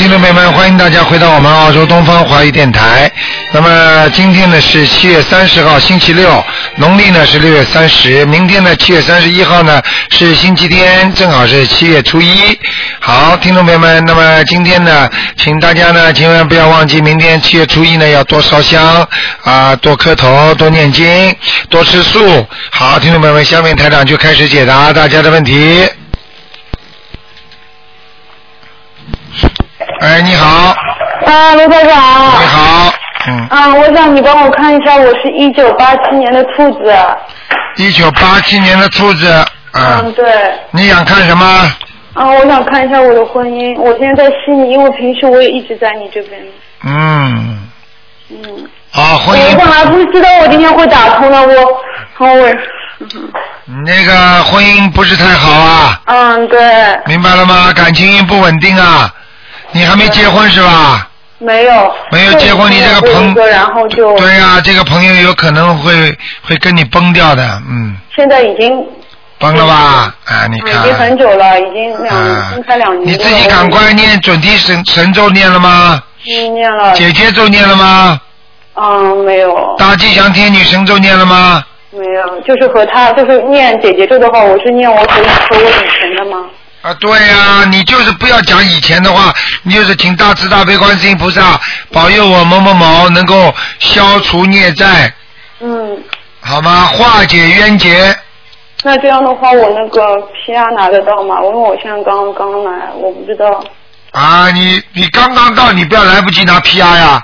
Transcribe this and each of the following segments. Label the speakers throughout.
Speaker 1: 听众朋友们，欢迎大家回到我们澳洲东方华语电台。那么今天呢是七月三十号，星期六，农历呢是六月三十。明天呢七月三十一号呢是星期天，正好是七月初一。好，听众朋友们，那么今天呢，请大家呢千万不要忘记，明天七月初一呢要多烧香啊，多磕头，多念经，多吃素。好，听众朋友们，下面台长就开始解答大家的问题。哎，你好，
Speaker 2: 啊，卢台长。
Speaker 1: 你好，嗯，
Speaker 2: 啊，我想你帮我看一下，我是一九八七年的兔子。
Speaker 1: 一九八七年的兔子，
Speaker 2: 嗯，
Speaker 1: 嗯，
Speaker 2: 对。
Speaker 1: 你想看什么？
Speaker 2: 啊，我想看一下我的婚姻。我现在在悉尼，因为平时我也一直在你这边。
Speaker 1: 嗯，
Speaker 2: 嗯。
Speaker 1: 啊，婚姻
Speaker 2: 我本来
Speaker 1: 姻，
Speaker 2: 不知道我今天会打通的，我，好我，
Speaker 1: 那个婚姻不是太好啊，
Speaker 2: 嗯，对，
Speaker 1: 明白了吗？感情不稳定啊，你还没结婚是吧？
Speaker 2: 没有。
Speaker 1: 没有结婚你这个朋
Speaker 2: 然后就。
Speaker 1: 对呀、这个朋友有可能会会跟你崩掉的，嗯，
Speaker 2: 现在已经。
Speaker 1: 崩了吧？啊，你
Speaker 2: 看已经很，久了，已经两，
Speaker 1: 啊
Speaker 2: 已经开两年了。
Speaker 1: 你自己赶快念准提神神咒念了吗？
Speaker 2: 嗯，念了。
Speaker 1: 姐姐咒念了吗？
Speaker 2: 嗯，没有。
Speaker 1: 大吉祥天女神咒念了吗？
Speaker 2: 没有，就是和他，就是念姐姐咒的话，我是念我和和我以前的吗？
Speaker 1: 啊，对呀、你就是不要讲以前的话，你就是请大慈大悲观世音菩萨保佑我某某某能够消除孽债，
Speaker 2: 嗯，
Speaker 1: 好吗？化解冤结。
Speaker 2: 那这样的话，我那个 PR 拿得到吗？因为我现在刚刚来，我不知道。
Speaker 1: 啊，你你刚刚到，你不要来不及拿 PR 呀，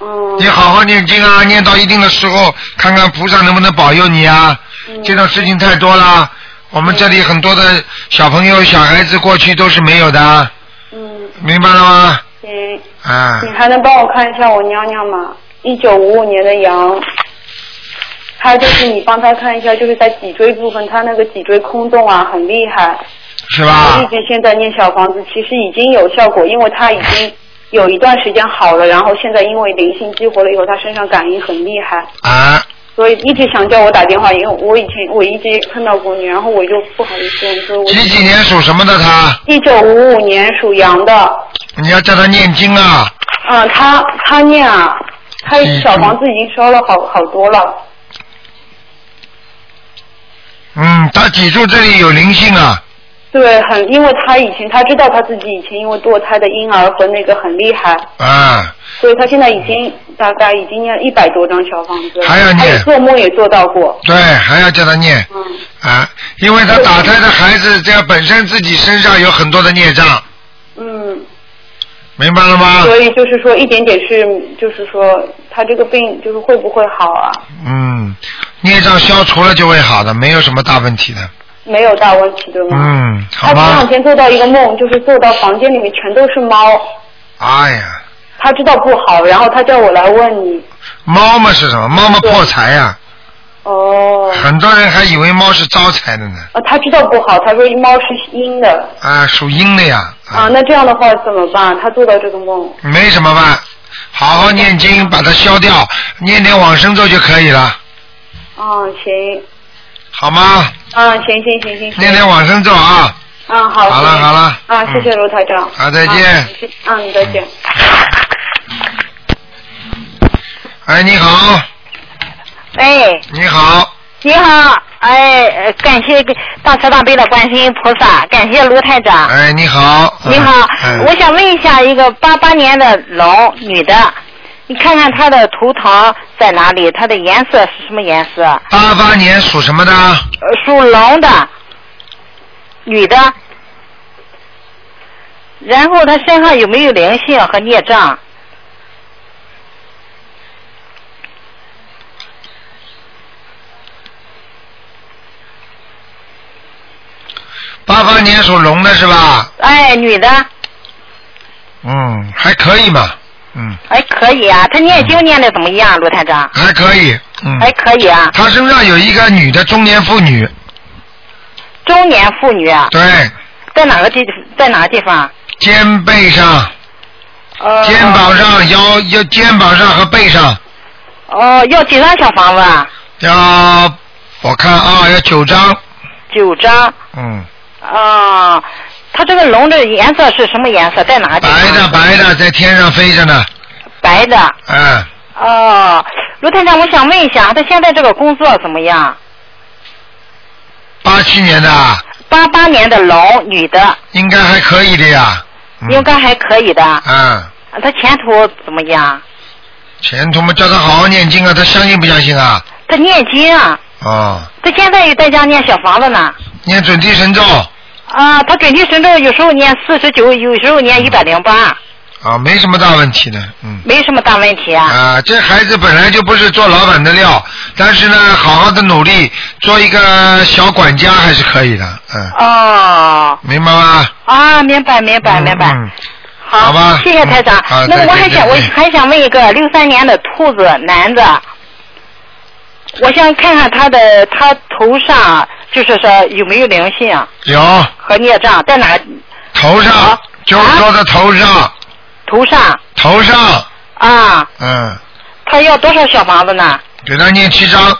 Speaker 2: 嗯。
Speaker 1: 你好好念经啊，念到一定的时候，看看菩萨能不能保佑你啊。
Speaker 2: 嗯
Speaker 1: 这种事情太多了，我们这里很多的小朋友、小孩子过去都是没有的，
Speaker 2: 嗯，
Speaker 1: 明白了吗？
Speaker 2: 行。
Speaker 1: 啊，
Speaker 2: 你还能帮我看一下我娘娘吗？一九五五年的羊。她就是你帮她看一下，就是在脊椎部分，她那个脊椎空洞啊，很厉害。
Speaker 1: 是吧
Speaker 2: 我一？直现在念小房子，其实已经有效果，因为他已经有一段时间好了，然后现在因为灵性激活了以后，他身上感应很厉害，
Speaker 1: 啊，
Speaker 2: 所以一直想叫我打电话，因为我以前我一直碰到过你，然后我就不好意思，我说我
Speaker 1: 几几年属什么的他？
Speaker 2: 一九五五年属羊的，
Speaker 1: 你要叫他念经啊。
Speaker 2: 嗯，他他念啊，他小房子已经烧了好好多了，
Speaker 1: 嗯，他脊柱这里有灵性啊，
Speaker 2: 对，很，因为他以前他知道他自己以前因为堕胎的婴儿和那个很厉害，
Speaker 1: 啊，
Speaker 2: 所以他现在已经大概已经念一百多张小房子了，
Speaker 1: 还要念。
Speaker 2: 他也做梦也做到过，
Speaker 1: 对，还要叫他念。
Speaker 2: 嗯。
Speaker 1: 啊，因为他打胎的孩子，这样本身自己身上有很多的孽障，
Speaker 2: 嗯，
Speaker 1: 明白了吗？
Speaker 2: 所以就是说一点点是，就是说他这个病就是会不会好啊？
Speaker 1: 嗯，孽障消除了就会好的，没有什么大问题的。
Speaker 2: 没有大问题对吗？
Speaker 1: 嗯，好
Speaker 2: 他前两？天做到一个梦，就是做到房间里面全都是猫，
Speaker 1: 哎呀，
Speaker 2: 他知道不好，然后他叫我来问你。
Speaker 1: 猫嘛是什么？猫嘛破财呀、
Speaker 2: 哦，
Speaker 1: 很多人还以为猫是招财的呢。
Speaker 2: 啊，他知道不好，他说猫是阴的
Speaker 1: 啊，属阴的呀。
Speaker 2: 啊，那这样的话怎么办？他做到这个梦，
Speaker 1: 没什么办，好好念经把它消掉，念点往生咒就可以了，
Speaker 2: 啊，行，
Speaker 1: 好吗？
Speaker 2: 嗯，行行行行。行，
Speaker 1: 念点往生咒啊。
Speaker 2: 嗯，好，
Speaker 1: 好了好了。
Speaker 2: 啊，谢谢
Speaker 1: 嗯
Speaker 2: 罗台长，
Speaker 1: 好再见。
Speaker 2: 嗯，再见。
Speaker 1: 哎，你好，
Speaker 3: 哎，
Speaker 1: 你好，
Speaker 3: 你好，哎，呃感谢大慈大悲的观世音菩萨，感谢卢台长。
Speaker 1: 哎，你好。
Speaker 3: 你好，
Speaker 1: 嗯。
Speaker 3: 我想问一下，一个八八年的龙女的，你看看他的图腾在哪里？他的颜色是什么颜色？
Speaker 1: 八八年属什么的？
Speaker 3: 呃，属龙的，女的。然后他身上有没有灵性和孽障？
Speaker 1: 八八年属龙的是吧？
Speaker 3: 哎，女的，
Speaker 1: 嗯，还可以嘛，嗯，
Speaker 3: 哎，可以啊。他念经念的怎么样，卢台长？
Speaker 1: 还可以，嗯。
Speaker 3: 还可以啊。
Speaker 1: 他身上有一个女的中年妇女，
Speaker 3: 中年妇女啊，
Speaker 1: 对，
Speaker 3: 在哪个地在哪个地方？
Speaker 1: 肩背上、
Speaker 3: 呃，
Speaker 1: 肩膀上、腰腰、肩膀上和背上
Speaker 3: 哦，要几张小房子啊？
Speaker 1: 要，我看啊，要九张，
Speaker 3: 九张。
Speaker 1: 嗯，
Speaker 3: 啊，
Speaker 4: 它这个龙的颜色是什么颜色？在哪里？
Speaker 1: 白的白的，在天上飞着呢。
Speaker 4: 白的。
Speaker 1: 嗯，
Speaker 4: 哦，卢台长，我想问一下，他现在这个工作怎么样？
Speaker 1: 八七年的，
Speaker 4: 八八年的龙，女的，
Speaker 1: 应该还可以的呀。嗯
Speaker 4: 应该还可以的。
Speaker 1: 嗯，
Speaker 4: 他前途怎么样？
Speaker 1: 前途嘛，叫他好好念经啊，他相信不相信啊？
Speaker 4: 他念经啊，
Speaker 1: 哦，
Speaker 4: 他现在也在家念小房子呢。
Speaker 1: 念准提神咒
Speaker 4: 啊，他准提神咒有时候念四十九，有时候念一百零八，
Speaker 1: 啊，没什么大问题的，嗯。
Speaker 4: 没什么大问题啊。
Speaker 1: 啊，这孩子本来就不是做老板的料，但是呢，好好的努力做一个小管家还是可以的，嗯，
Speaker 4: 哦，
Speaker 1: 明白吗？
Speaker 4: 啊，明白明白明白。
Speaker 1: 嗯，
Speaker 4: 好，
Speaker 1: 好吧
Speaker 4: 谢谢台长。那么我还想，我还想问一个六三年的兔子男的，我想看看他的他头上就是说有没有灵性啊？
Speaker 1: 有。
Speaker 4: 和孽障在哪？
Speaker 1: 头上
Speaker 4: 好，
Speaker 1: 就是说的头上，
Speaker 4: 头上。
Speaker 1: 头上，
Speaker 4: 啊？
Speaker 1: 嗯，
Speaker 4: 他要多少小房子呢？
Speaker 1: 给他念七张，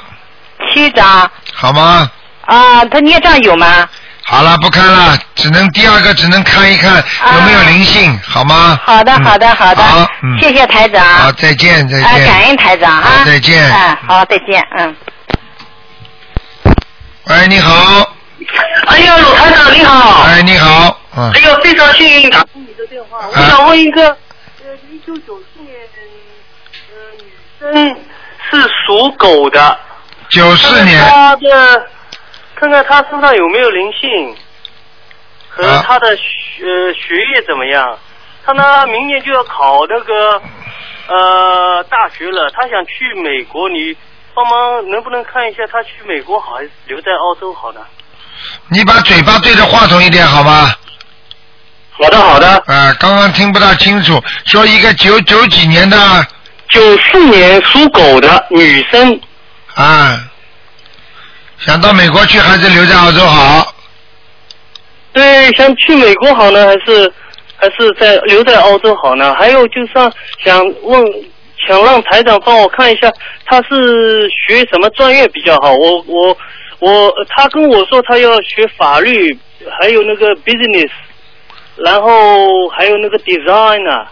Speaker 4: 七张。
Speaker 1: 好吗？
Speaker 4: 啊，他孽障有吗？
Speaker 1: 好了，不看了，只能第二个只能看一看有没有灵性，好吗？
Speaker 4: 好的
Speaker 1: 嗯。
Speaker 4: 好的好的。
Speaker 1: 好，嗯，
Speaker 4: 谢谢台长。
Speaker 1: 好，再见再见。
Speaker 4: 啊，
Speaker 1: 见。
Speaker 4: 感恩台长啊。
Speaker 1: 好，再见。
Speaker 4: 哎，好，再见，嗯。
Speaker 1: 喂，你好，
Speaker 5: 哎呀，鲁台长你好。
Speaker 1: 哎，你好，嗯
Speaker 5: 哎，呦，非常幸运打通你的电话。我想问一个，呃，一九九四年，呃，女生是属狗的。
Speaker 1: 九四年
Speaker 5: 她的，看看她身上有没有灵性，和
Speaker 1: 啊
Speaker 5: 她的学呃学业怎么样？她呢，明年就要考那个呃大学了，她想去美国，你帮忙能不能看一下他去美国好还是留在澳洲好呢？
Speaker 1: 你把嘴巴对着话筒一点好吗？
Speaker 5: 好的，好的。
Speaker 1: 啊，刚刚听不大清楚，说一个九九几年的
Speaker 5: 九四年属狗的女生，
Speaker 1: 啊，想到美国去还是留在澳洲好？
Speaker 5: 对，想去美国好呢，还是还是在留在澳洲好呢？还有就是想问，想让台长帮我看一下，他是学什么专业比较好？我我我，他跟我说他要学法律，还有那个 business，然后还有那个 design 啊。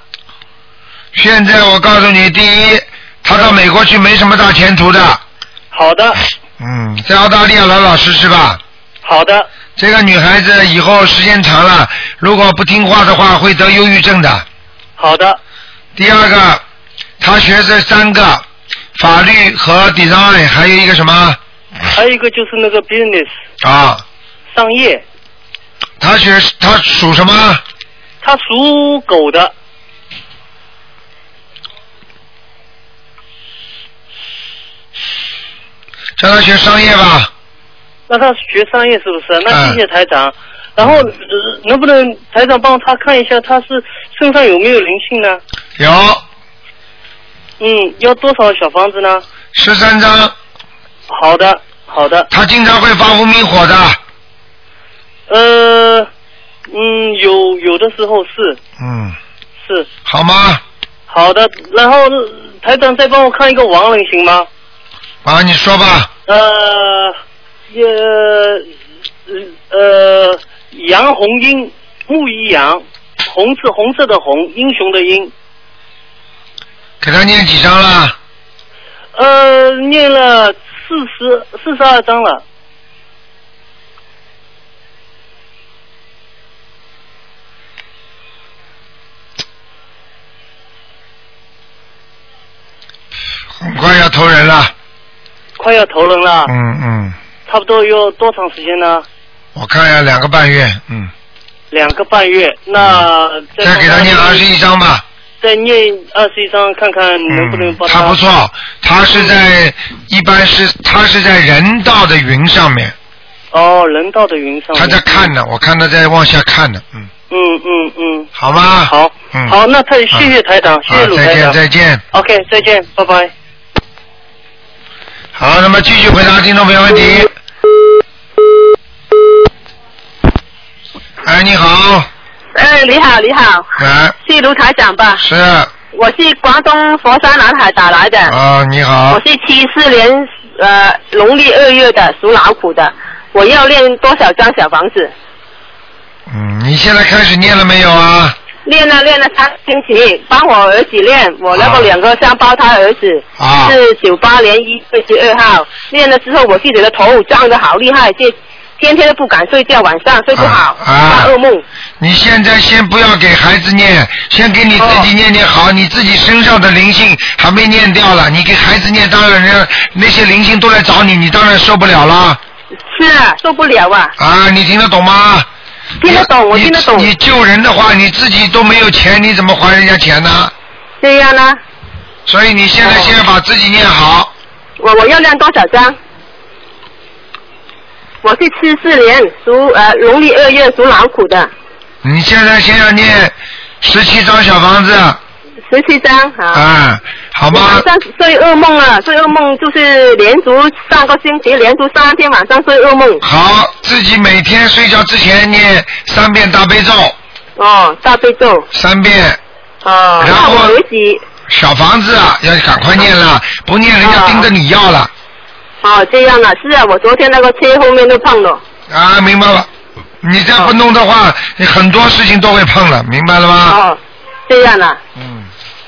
Speaker 1: 现在我告诉你，第一，他到美国去没什么大前途的，
Speaker 5: 好的，
Speaker 1: 嗯，在澳大利亚老老实实吧。
Speaker 5: 好的，
Speaker 1: 这个女孩子以后时间长了，如果不听话的话，会得忧郁症的。
Speaker 5: 好的，
Speaker 1: 第二个，她学这三个，法律和 design，还有一个什么
Speaker 5: 还有一个就是那个 business
Speaker 1: 啊？
Speaker 5: 商业，
Speaker 1: 他学他属什么？
Speaker 5: 他属狗的。
Speaker 1: 叫他学商业吧。
Speaker 5: 那他学商业是不是？那
Speaker 1: 嗯
Speaker 5: 谢谢台长。然后、呃能不能台长帮他看一下，他是身上有没有灵性呢？
Speaker 1: 有
Speaker 5: 嗯，要多少小房子呢？
Speaker 1: 十三张，
Speaker 5: 好的，好的。
Speaker 1: 他经常会发无名火的。
Speaker 5: 呃，嗯，有有的时候是
Speaker 1: 嗯，
Speaker 5: 是
Speaker 1: 好吗？
Speaker 5: 好的。然后呃台长再帮我看一个亡人行吗？
Speaker 1: 啊，你说吧。
Speaker 5: 呃，呃呃，杨红英，木一杨，红是红色的红，英雄的英。
Speaker 1: 给他念几张了？
Speaker 5: 呃，念了四十四十二章了。
Speaker 1: 很快要投人了。
Speaker 5: 快要投人了，
Speaker 1: 嗯嗯，
Speaker 5: 差不多有多长时间呢？
Speaker 1: 我看一下两个半月，嗯，
Speaker 5: 两个半月。那再
Speaker 1: 再给他念二十一张吧。
Speaker 5: 再念二十一章，看看能不能
Speaker 1: 嗯，
Speaker 5: 帮
Speaker 1: 他不错，他是在一般是他是在人道的云上面，
Speaker 5: 哦，人道的云上面。
Speaker 1: 他在看呢，我看他在往下看呢，嗯，
Speaker 5: 嗯嗯嗯，
Speaker 1: 好吗？
Speaker 5: 好，
Speaker 1: 嗯
Speaker 5: 好，那太谢谢台长，谢谢
Speaker 1: 好，再见
Speaker 5: 鲁台长。
Speaker 1: 再见。
Speaker 5: OK，再见，拜拜。
Speaker 1: 好，那么继续回答听众朋友问题。哎，你好，
Speaker 6: 哎，你好，你好，
Speaker 1: 哎，
Speaker 6: 是卢台长吧？
Speaker 1: 是
Speaker 6: 我是广东佛山南海打来的，
Speaker 1: 啊，你好
Speaker 6: 我，是七四年呃农历二月的，属老虎的。我要练多少张小房子？
Speaker 1: 嗯，你现在开始念了没有啊？
Speaker 6: 练了练了三星期，帮我儿子练，我那
Speaker 1: 啊
Speaker 6: 个两个双胞胎儿子、
Speaker 1: 啊
Speaker 6: 是九八年一月十二号，练了之后我自己的头胀得好厉害，就天天都不敢睡觉，晚上睡不好，
Speaker 1: 啊啊
Speaker 6: 发噩梦。
Speaker 1: 你现在先不要给孩子念，先给你自己念念好，你自己身上的灵性还没念掉了，你给孩子念，当然人家那些灵性都来找你，你当然受不了了
Speaker 6: 是啊，受不了啊，
Speaker 1: 啊！你听得懂吗？
Speaker 6: 听得懂，我
Speaker 1: 你
Speaker 6: 听得懂。
Speaker 1: 你救人的话，你自己都没有钱，你怎么还人家钱呢？
Speaker 6: 这样呢，
Speaker 1: 所以你现在先把自己念好，
Speaker 6: 我我要念多少张？我是七四年属呃农历二月属老虎的，
Speaker 1: 你现在先要念十七张小房子
Speaker 6: 十七张啊。
Speaker 1: 啊，好
Speaker 6: 我
Speaker 1: 吗
Speaker 6: 晚？上睡噩梦啊，睡噩梦就是连续上个星期连续三天晚上睡噩梦。
Speaker 1: 好，自己每天睡觉之前念三遍大悲咒，
Speaker 6: 哦，大悲咒。
Speaker 1: 三遍
Speaker 6: 哦，
Speaker 1: 然后小房子啊，要赶快念了，不念人家盯着你要了
Speaker 6: 哦这样啊，是啊，我昨天那个车后面都碰了。
Speaker 1: 啊，明白了？你再不弄的话，你很多事情都会碰了，明白了吗？
Speaker 6: 哦，这样啊。
Speaker 1: 嗯，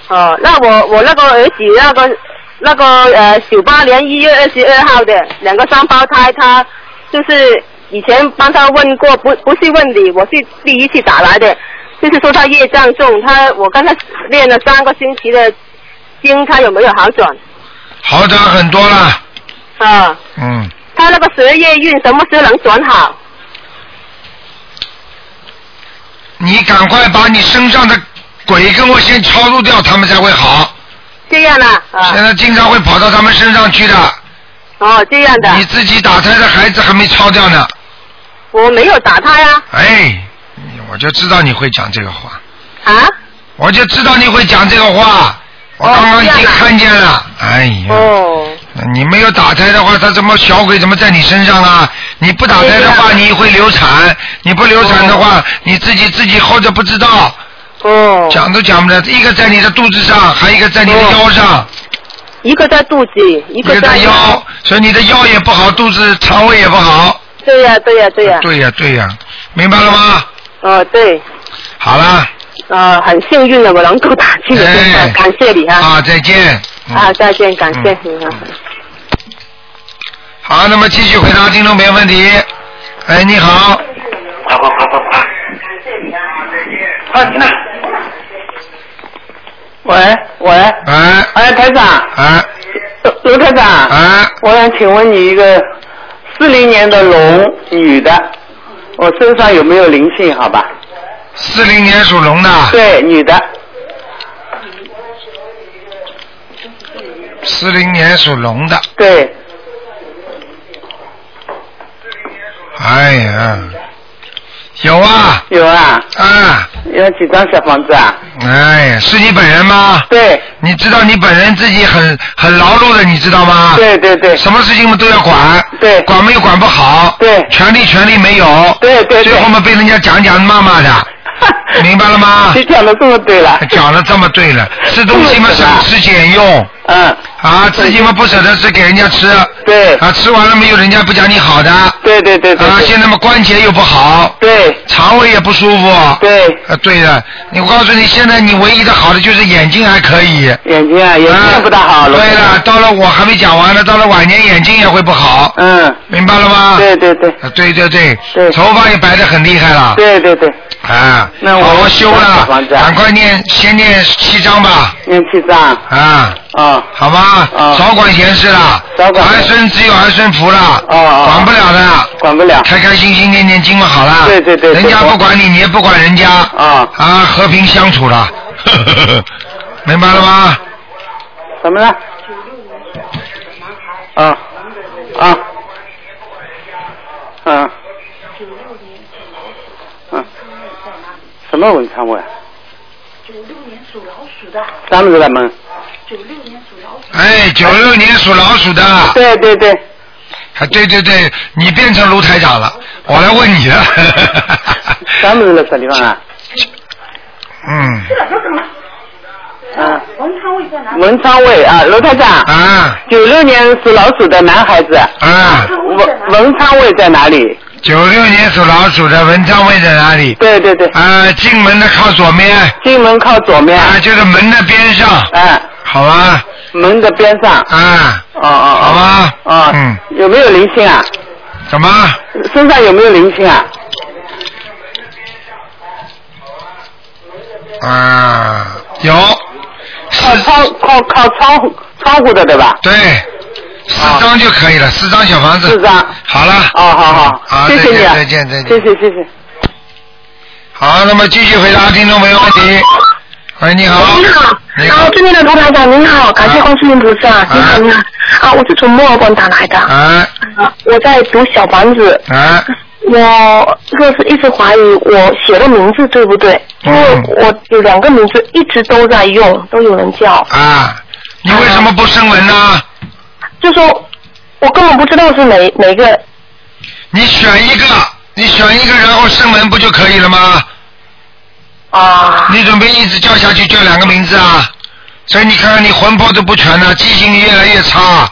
Speaker 6: 哦，那我我那个儿子那个那个呃九八年一月二十二号的两个双胞胎，他就是以前帮他问过，不不是问你，我是第一次打来的，就是说他业障重，他我跟他练了三个星期的经，他有没有好转？
Speaker 1: 好转很多了，
Speaker 6: 啊，
Speaker 1: 嗯，
Speaker 6: 他那个十二月运什么时候能转好？
Speaker 1: 你赶快把你身上的鬼跟我先超度掉，他们才会好。
Speaker 6: 这样啊，啊，
Speaker 1: 现在经常会跑到他们身上去的，
Speaker 6: 哦，这样的。
Speaker 1: 你，自己打胎的孩子还没超掉呢。
Speaker 6: 我没有打他呀，
Speaker 1: 哎，我就知道你会讲这个话，
Speaker 6: 啊，
Speaker 1: 我就知道你会讲这个话，我
Speaker 6: 哦
Speaker 1: 刚刚已经看见了。哎呀，
Speaker 6: 哦，
Speaker 1: 你没有打胎的话，他怎么小鬼怎么在你身上啊？你不打胎的话，你会流产，你不流产的话，你自己自己后着不知道，
Speaker 6: 哦，
Speaker 1: 讲都讲不了。一个在你的肚子上，还有一个在你的腰上，
Speaker 6: 一个在肚子，一
Speaker 1: 一个在腰，所以你的腰也不好，肚子肠胃也不好。
Speaker 6: 对呀、对呀、对呀、
Speaker 1: 对呀对呀，明白了吗？
Speaker 6: 哦，对，
Speaker 1: 好了，
Speaker 6: 呃，很幸运的我能够打进的电话，
Speaker 1: 哎
Speaker 6: 感谢你啊。
Speaker 1: 啊，再见。嗯
Speaker 6: 啊，再见，感谢
Speaker 1: 嗯
Speaker 6: 你哈。
Speaker 1: 好，那么继续回答听众朋友问题。哎，你好，
Speaker 7: 喂喂，
Speaker 1: 哎。
Speaker 7: 哎，台长，
Speaker 1: 哎。
Speaker 7: 卢卢台长，
Speaker 1: 哎，
Speaker 7: 我想请问你一个四零年的龙女的，我身上有没有灵性？好吧？
Speaker 1: 四零年属龙的，
Speaker 7: 对，女的，
Speaker 1: 四零年属龙的，
Speaker 7: 对，
Speaker 1: 哎呀，有啊。
Speaker 7: 有啊，
Speaker 1: 啊，
Speaker 7: 有几张小房子啊？
Speaker 1: 哎呀，是你本人吗？
Speaker 7: 对，
Speaker 1: 你知道你本人自己很很劳碌的，你知道吗？。
Speaker 7: 对对对，
Speaker 1: 什么事情嘛都要管，
Speaker 7: 对。
Speaker 1: 管没有管不好，
Speaker 7: 对。
Speaker 1: 权利权利没有，
Speaker 7: 对对对。
Speaker 1: 最后嘛被人家讲讲骂骂的，明白了吗？
Speaker 7: 你讲的这么对了，
Speaker 1: 讲的这么对了，吃东西嘛省吃俭用。
Speaker 7: 嗯，
Speaker 1: 啊，自己嘛不舍得吃给人家吃，
Speaker 7: 对，
Speaker 1: 啊，吃完了没有人家不讲你好的，啊，
Speaker 7: 对对对对，对
Speaker 1: 现在嘛关节又不好，
Speaker 7: 对。
Speaker 1: 肠胃也不舒服，
Speaker 7: 对，
Speaker 1: 啊，对的，你我告诉你，现在你唯一的好的就是眼睛还可以。
Speaker 7: 眼睛啊，眼睛不大好了。
Speaker 1: 对了，到了我还没讲完呢，到了晚年眼睛也会不好，
Speaker 7: 嗯，
Speaker 1: 明白了吗？
Speaker 7: 对对对。
Speaker 1: 啊对对对，
Speaker 7: 对。
Speaker 1: 头发也白的很厉害了，
Speaker 7: 对对对，
Speaker 1: 啊，
Speaker 7: 那我
Speaker 1: 好好修了赶快念，先念七章吧，
Speaker 7: 念七章，
Speaker 1: 啊，
Speaker 7: 啊，
Speaker 1: 好吗？
Speaker 7: 啊。
Speaker 1: 少管闲事了，
Speaker 7: 少管
Speaker 1: 儿孙只有儿孙福了，
Speaker 7: 哦哦。
Speaker 1: 管不了的，
Speaker 7: 管不了。
Speaker 1: 开开心心念念经嘛好了，
Speaker 7: 对对对对。
Speaker 1: 人家不管你，你也不管人家，
Speaker 7: 啊。
Speaker 1: 啊，和平相处了，明白了吗？
Speaker 7: 怎么了？啊啊。啊。啊！什么文昌位？九六年属老鼠的。三个人们。
Speaker 1: 哎，九六年属老鼠的，
Speaker 7: 对对对，
Speaker 1: 啊，对对对，你变成卢台长了，我来问你了。
Speaker 7: 三个人的什地方啊？
Speaker 1: 嗯，
Speaker 7: 嗯。文昌位啊，罗台长。
Speaker 1: 啊
Speaker 7: 九六年属老鼠的男孩子，
Speaker 1: 啊，
Speaker 7: 文文昌位在哪里？
Speaker 1: 九六年属老鼠的文昌位在哪里？
Speaker 8: 对对对，
Speaker 1: 啊，进门的靠左面，
Speaker 8: 进门靠左面。
Speaker 1: 啊，就是门的边上，
Speaker 8: 哎，
Speaker 1: 好吧？
Speaker 8: 门的边上。
Speaker 1: 啊，
Speaker 8: 哦哦
Speaker 1: 好吧？
Speaker 8: 哦。
Speaker 1: 嗯，
Speaker 8: 有没有灵性啊？
Speaker 1: 怎么？
Speaker 8: 身上有没有灵性啊？
Speaker 1: 啊，有。
Speaker 8: 靠窗靠靠窗户窗户的对吧？
Speaker 1: 对，四张就可以了，四张小房子。
Speaker 8: 四张。
Speaker 1: 好了。
Speaker 8: 哦，好好，
Speaker 1: 好，
Speaker 8: 谢谢你啊，
Speaker 1: 再见，再见，
Speaker 8: 谢谢谢谢。
Speaker 1: 好，那么继续回答听众朋友问题。喂，你好。
Speaker 9: 你好，
Speaker 1: 你好。
Speaker 9: 啊，这边的卢台长您好，感谢观世音菩萨，你好你好，啊，我是从墨尔本打来的，
Speaker 1: 啊。
Speaker 9: 啊，我在读小房子，
Speaker 1: 啊，
Speaker 9: 我这个是一直怀疑我写的名字对不对，因为
Speaker 1: 嗯
Speaker 9: 我有两个名字一直都在用，都有人叫，
Speaker 1: 啊，你为什么不声纹呢？
Speaker 9: 就说我根本不知道是哪哪个，
Speaker 1: 你选一个，你选一个，然后声纹不就可以了吗？
Speaker 9: 啊，
Speaker 1: 你准备一直叫下去，叫两个名字啊？所以你看看你魂魄都不全了，记性越来越差，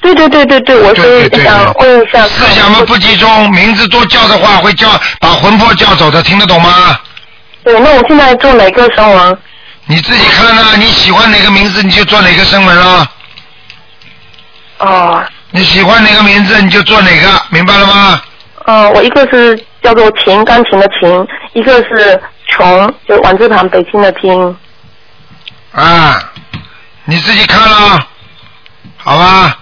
Speaker 9: 对对对对对，我是想问一下，
Speaker 1: 思想嘛不集中，名字多叫的话会叫把魂魄叫走的，听得懂吗？
Speaker 9: 对，那我现在做哪个声纹？
Speaker 1: 你自己看啊，你喜欢哪个名字你就做哪个声纹了。
Speaker 9: 哦，
Speaker 1: 你喜欢哪个名字你就做哪个，明白了吗？
Speaker 9: 嗯，我一个是叫做琴，钢琴的琴，一个是琼，就王字旁北京的京。
Speaker 1: 啊，你自己看了，好吧？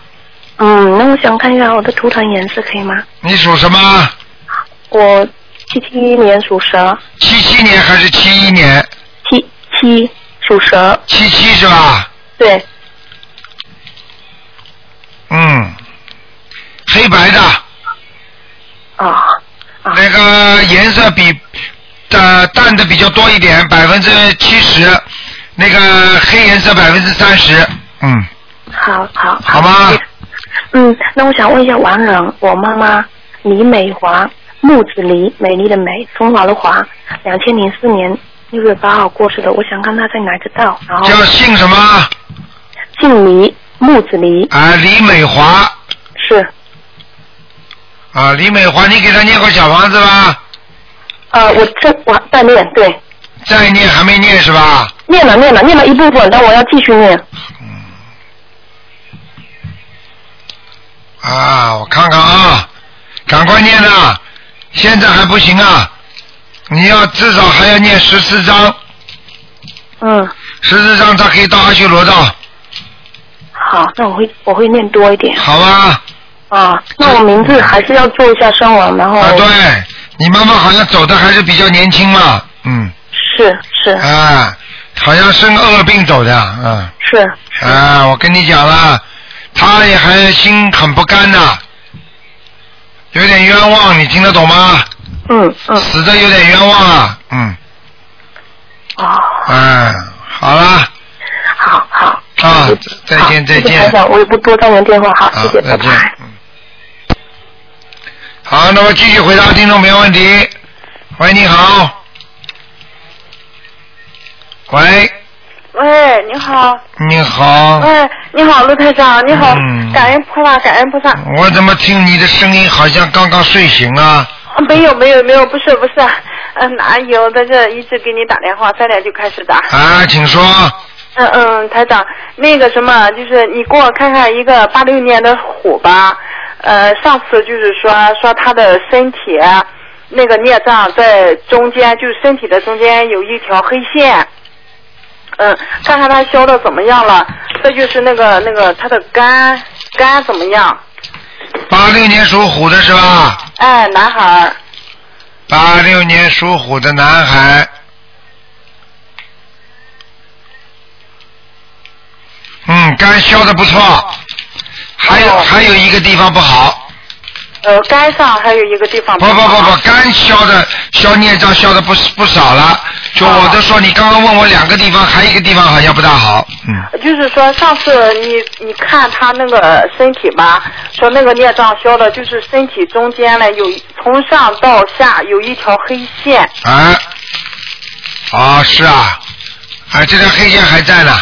Speaker 9: 嗯，那我想看一下我的图腾颜色可以吗？
Speaker 1: 你属什么？
Speaker 9: 我七七年属蛇，
Speaker 1: 七七年还是七一年？
Speaker 9: 七七属蛇，
Speaker 1: 七七是吧？
Speaker 9: 对，
Speaker 1: 嗯，黑白的，
Speaker 9: 啊，
Speaker 1: 那个颜色比呃淡的比较多一点，百分之七十，那个黑颜色百分之三十，嗯，
Speaker 9: 好好
Speaker 1: 好。吗？
Speaker 9: 嗯，那我想问一下王人，我妈妈李美华，木子李，美丽的美，风华的华，两千零四年六月八号过世的，我想看她在哪个道，然后
Speaker 1: 叫姓什么？
Speaker 9: 姓李，木子李，
Speaker 1: 啊，李美华
Speaker 9: 是，
Speaker 1: 啊，李美华，你给他念过小房子吧？
Speaker 9: 啊，我这我在念，对，
Speaker 1: 再念还没念是吧？
Speaker 9: 念了念了念了一部分，但我要继续念。
Speaker 1: 啊，我看看啊，赶快念呐！现在还不行啊，你要至少还要念十四章，
Speaker 9: 嗯，
Speaker 1: 十四章他可以到阿修罗道，
Speaker 9: 好，那我会我会念多一点。
Speaker 1: 好啊？
Speaker 9: 啊，那我名字还是要做一下声纹，然后
Speaker 1: 啊，对，你妈妈好像走的还是比较年轻嘛，嗯，
Speaker 9: 是是
Speaker 1: 啊，好像生恶病走的，嗯，
Speaker 9: 是，
Speaker 1: 啊，我跟你讲了，她也还心很不甘呐，有点冤枉，你听得懂吗？
Speaker 9: 嗯嗯，
Speaker 1: 死的有点冤枉啊，嗯，
Speaker 9: 哦，
Speaker 1: 嗯，好了。
Speaker 9: 好好，
Speaker 1: 啊，再见再见
Speaker 9: 我也不多占您电话，好，
Speaker 1: 好
Speaker 9: 谢谢，
Speaker 1: 再见
Speaker 9: 拜拜。
Speaker 1: 嗯好，那么继续回答听众朋友问题。喂，你好。喂，
Speaker 10: 喂，你好。
Speaker 1: 你好。
Speaker 10: 喂，你好，陆台长，你好，
Speaker 1: 嗯
Speaker 10: 感恩菩萨，感恩菩萨。
Speaker 1: 我怎么听你的声音好像刚刚睡醒啊？
Speaker 10: 啊没有没有没有，不是不是，嗯、哪有在这一直给你打电话，三点就开始打。
Speaker 1: 啊，请说。
Speaker 10: 嗯嗯，台长，那个什么，就是你给我看看一个八六年的虎吧。呃，上次就是说说他的身体那个孽障在中间，就是身体的中间有一条黑线。嗯，看看他消的怎么样了。这就是那个那个他的肝肝怎么样？
Speaker 1: 八六年属虎的是吧？
Speaker 10: 哎，男孩儿。
Speaker 1: 八六年属虎的男孩。嗯，肝消的不错，还有、
Speaker 10: 哦。
Speaker 1: 还有一个地方不好，
Speaker 10: 呃，肝上还有一个地方
Speaker 1: 不不不
Speaker 10: 好
Speaker 1: 不，肝消的消孽障消的不不少了。就我都说，你刚刚问我两个地方，还有一个地方好像不大好。嗯，
Speaker 10: 就是说，上次你你看他那个身体吧，说那个孽障消的，就是身体中间呢有从上到下有一条黑线。
Speaker 1: 啊，哦是啊，啊这条黑线还在呢，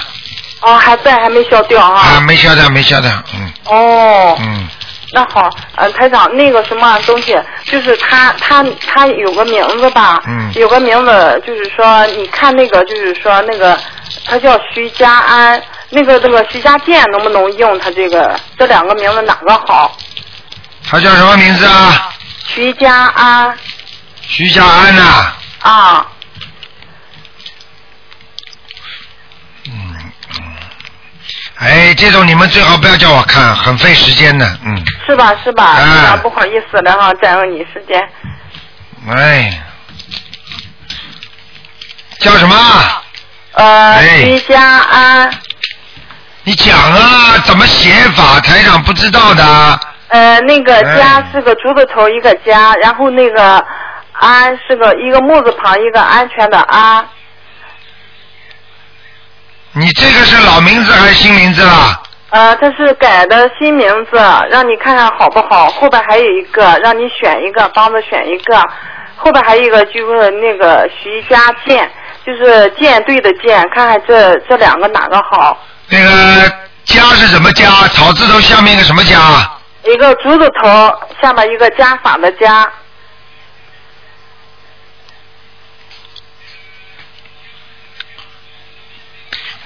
Speaker 10: 哦，还在，还没消掉
Speaker 1: 啊
Speaker 10: 啊。
Speaker 1: 没消掉没消掉，嗯。
Speaker 10: 哦，
Speaker 1: 嗯，
Speaker 10: 那好，呃，台长，那个什么东西，就是他他他有个名字吧，
Speaker 1: 嗯。
Speaker 10: 有个名字，就是说，你看那个，就是说那个，他叫徐家安，那个那个徐家健能不能用他这个这两个名字哪个好？
Speaker 1: 他叫什么名字啊？
Speaker 10: 徐家安。
Speaker 1: 徐家安呐、
Speaker 10: 啊，
Speaker 1: 哎，这种你们最好不要叫我看，很费时间的。嗯，
Speaker 10: 是吧是吧？
Speaker 1: 哎
Speaker 10: 不好意思了哈，占用你时间。
Speaker 1: 哎，叫什么？
Speaker 10: 呃，
Speaker 1: 哎
Speaker 10: 徐家安，
Speaker 1: 你讲啊，怎么写法？台长不知道的。
Speaker 10: 呃，那个
Speaker 1: 哎
Speaker 10: 家是个竹字头一个家，然后那个安是个一个木字旁一个安全的安。
Speaker 1: 你这个是老名字还是新名字啦？
Speaker 10: 呃，他是改的新名字，让你看看好不好。后边还有一个，让你选一个，帮着选一个。后边还有一个就是那个徐家建，就是舰队的舰，看看这这两个哪个好。
Speaker 1: 那个家是什么家？草字头下面一个什么家？
Speaker 10: 一个竹字头，下面一个加法的加。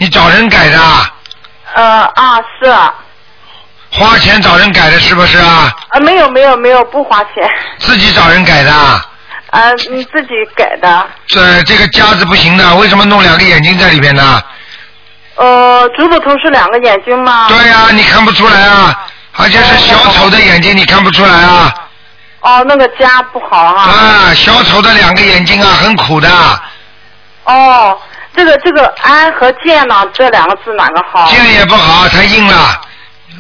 Speaker 1: 你找人改的啊？
Speaker 10: 呃啊是啊，
Speaker 1: 花钱找人改的是不是啊？
Speaker 10: 啊没有没有没有不花钱，
Speaker 1: 自己找人改的啊？
Speaker 10: 呃你自己改的。
Speaker 1: 这这个夹子不行的，为什么弄两个眼睛在里边呢？
Speaker 10: 呃，竹字头是两个眼睛吗？
Speaker 1: 对呀、你看不出来啊，而且是小丑的眼睛，你看不出来啊？
Speaker 10: 哦，那个家不好哈、
Speaker 1: 啊，小丑的两个眼睛啊，很苦的，
Speaker 10: 哦，这个这个安和健呢，这两个字哪个好？
Speaker 1: 剑也不好，太硬了，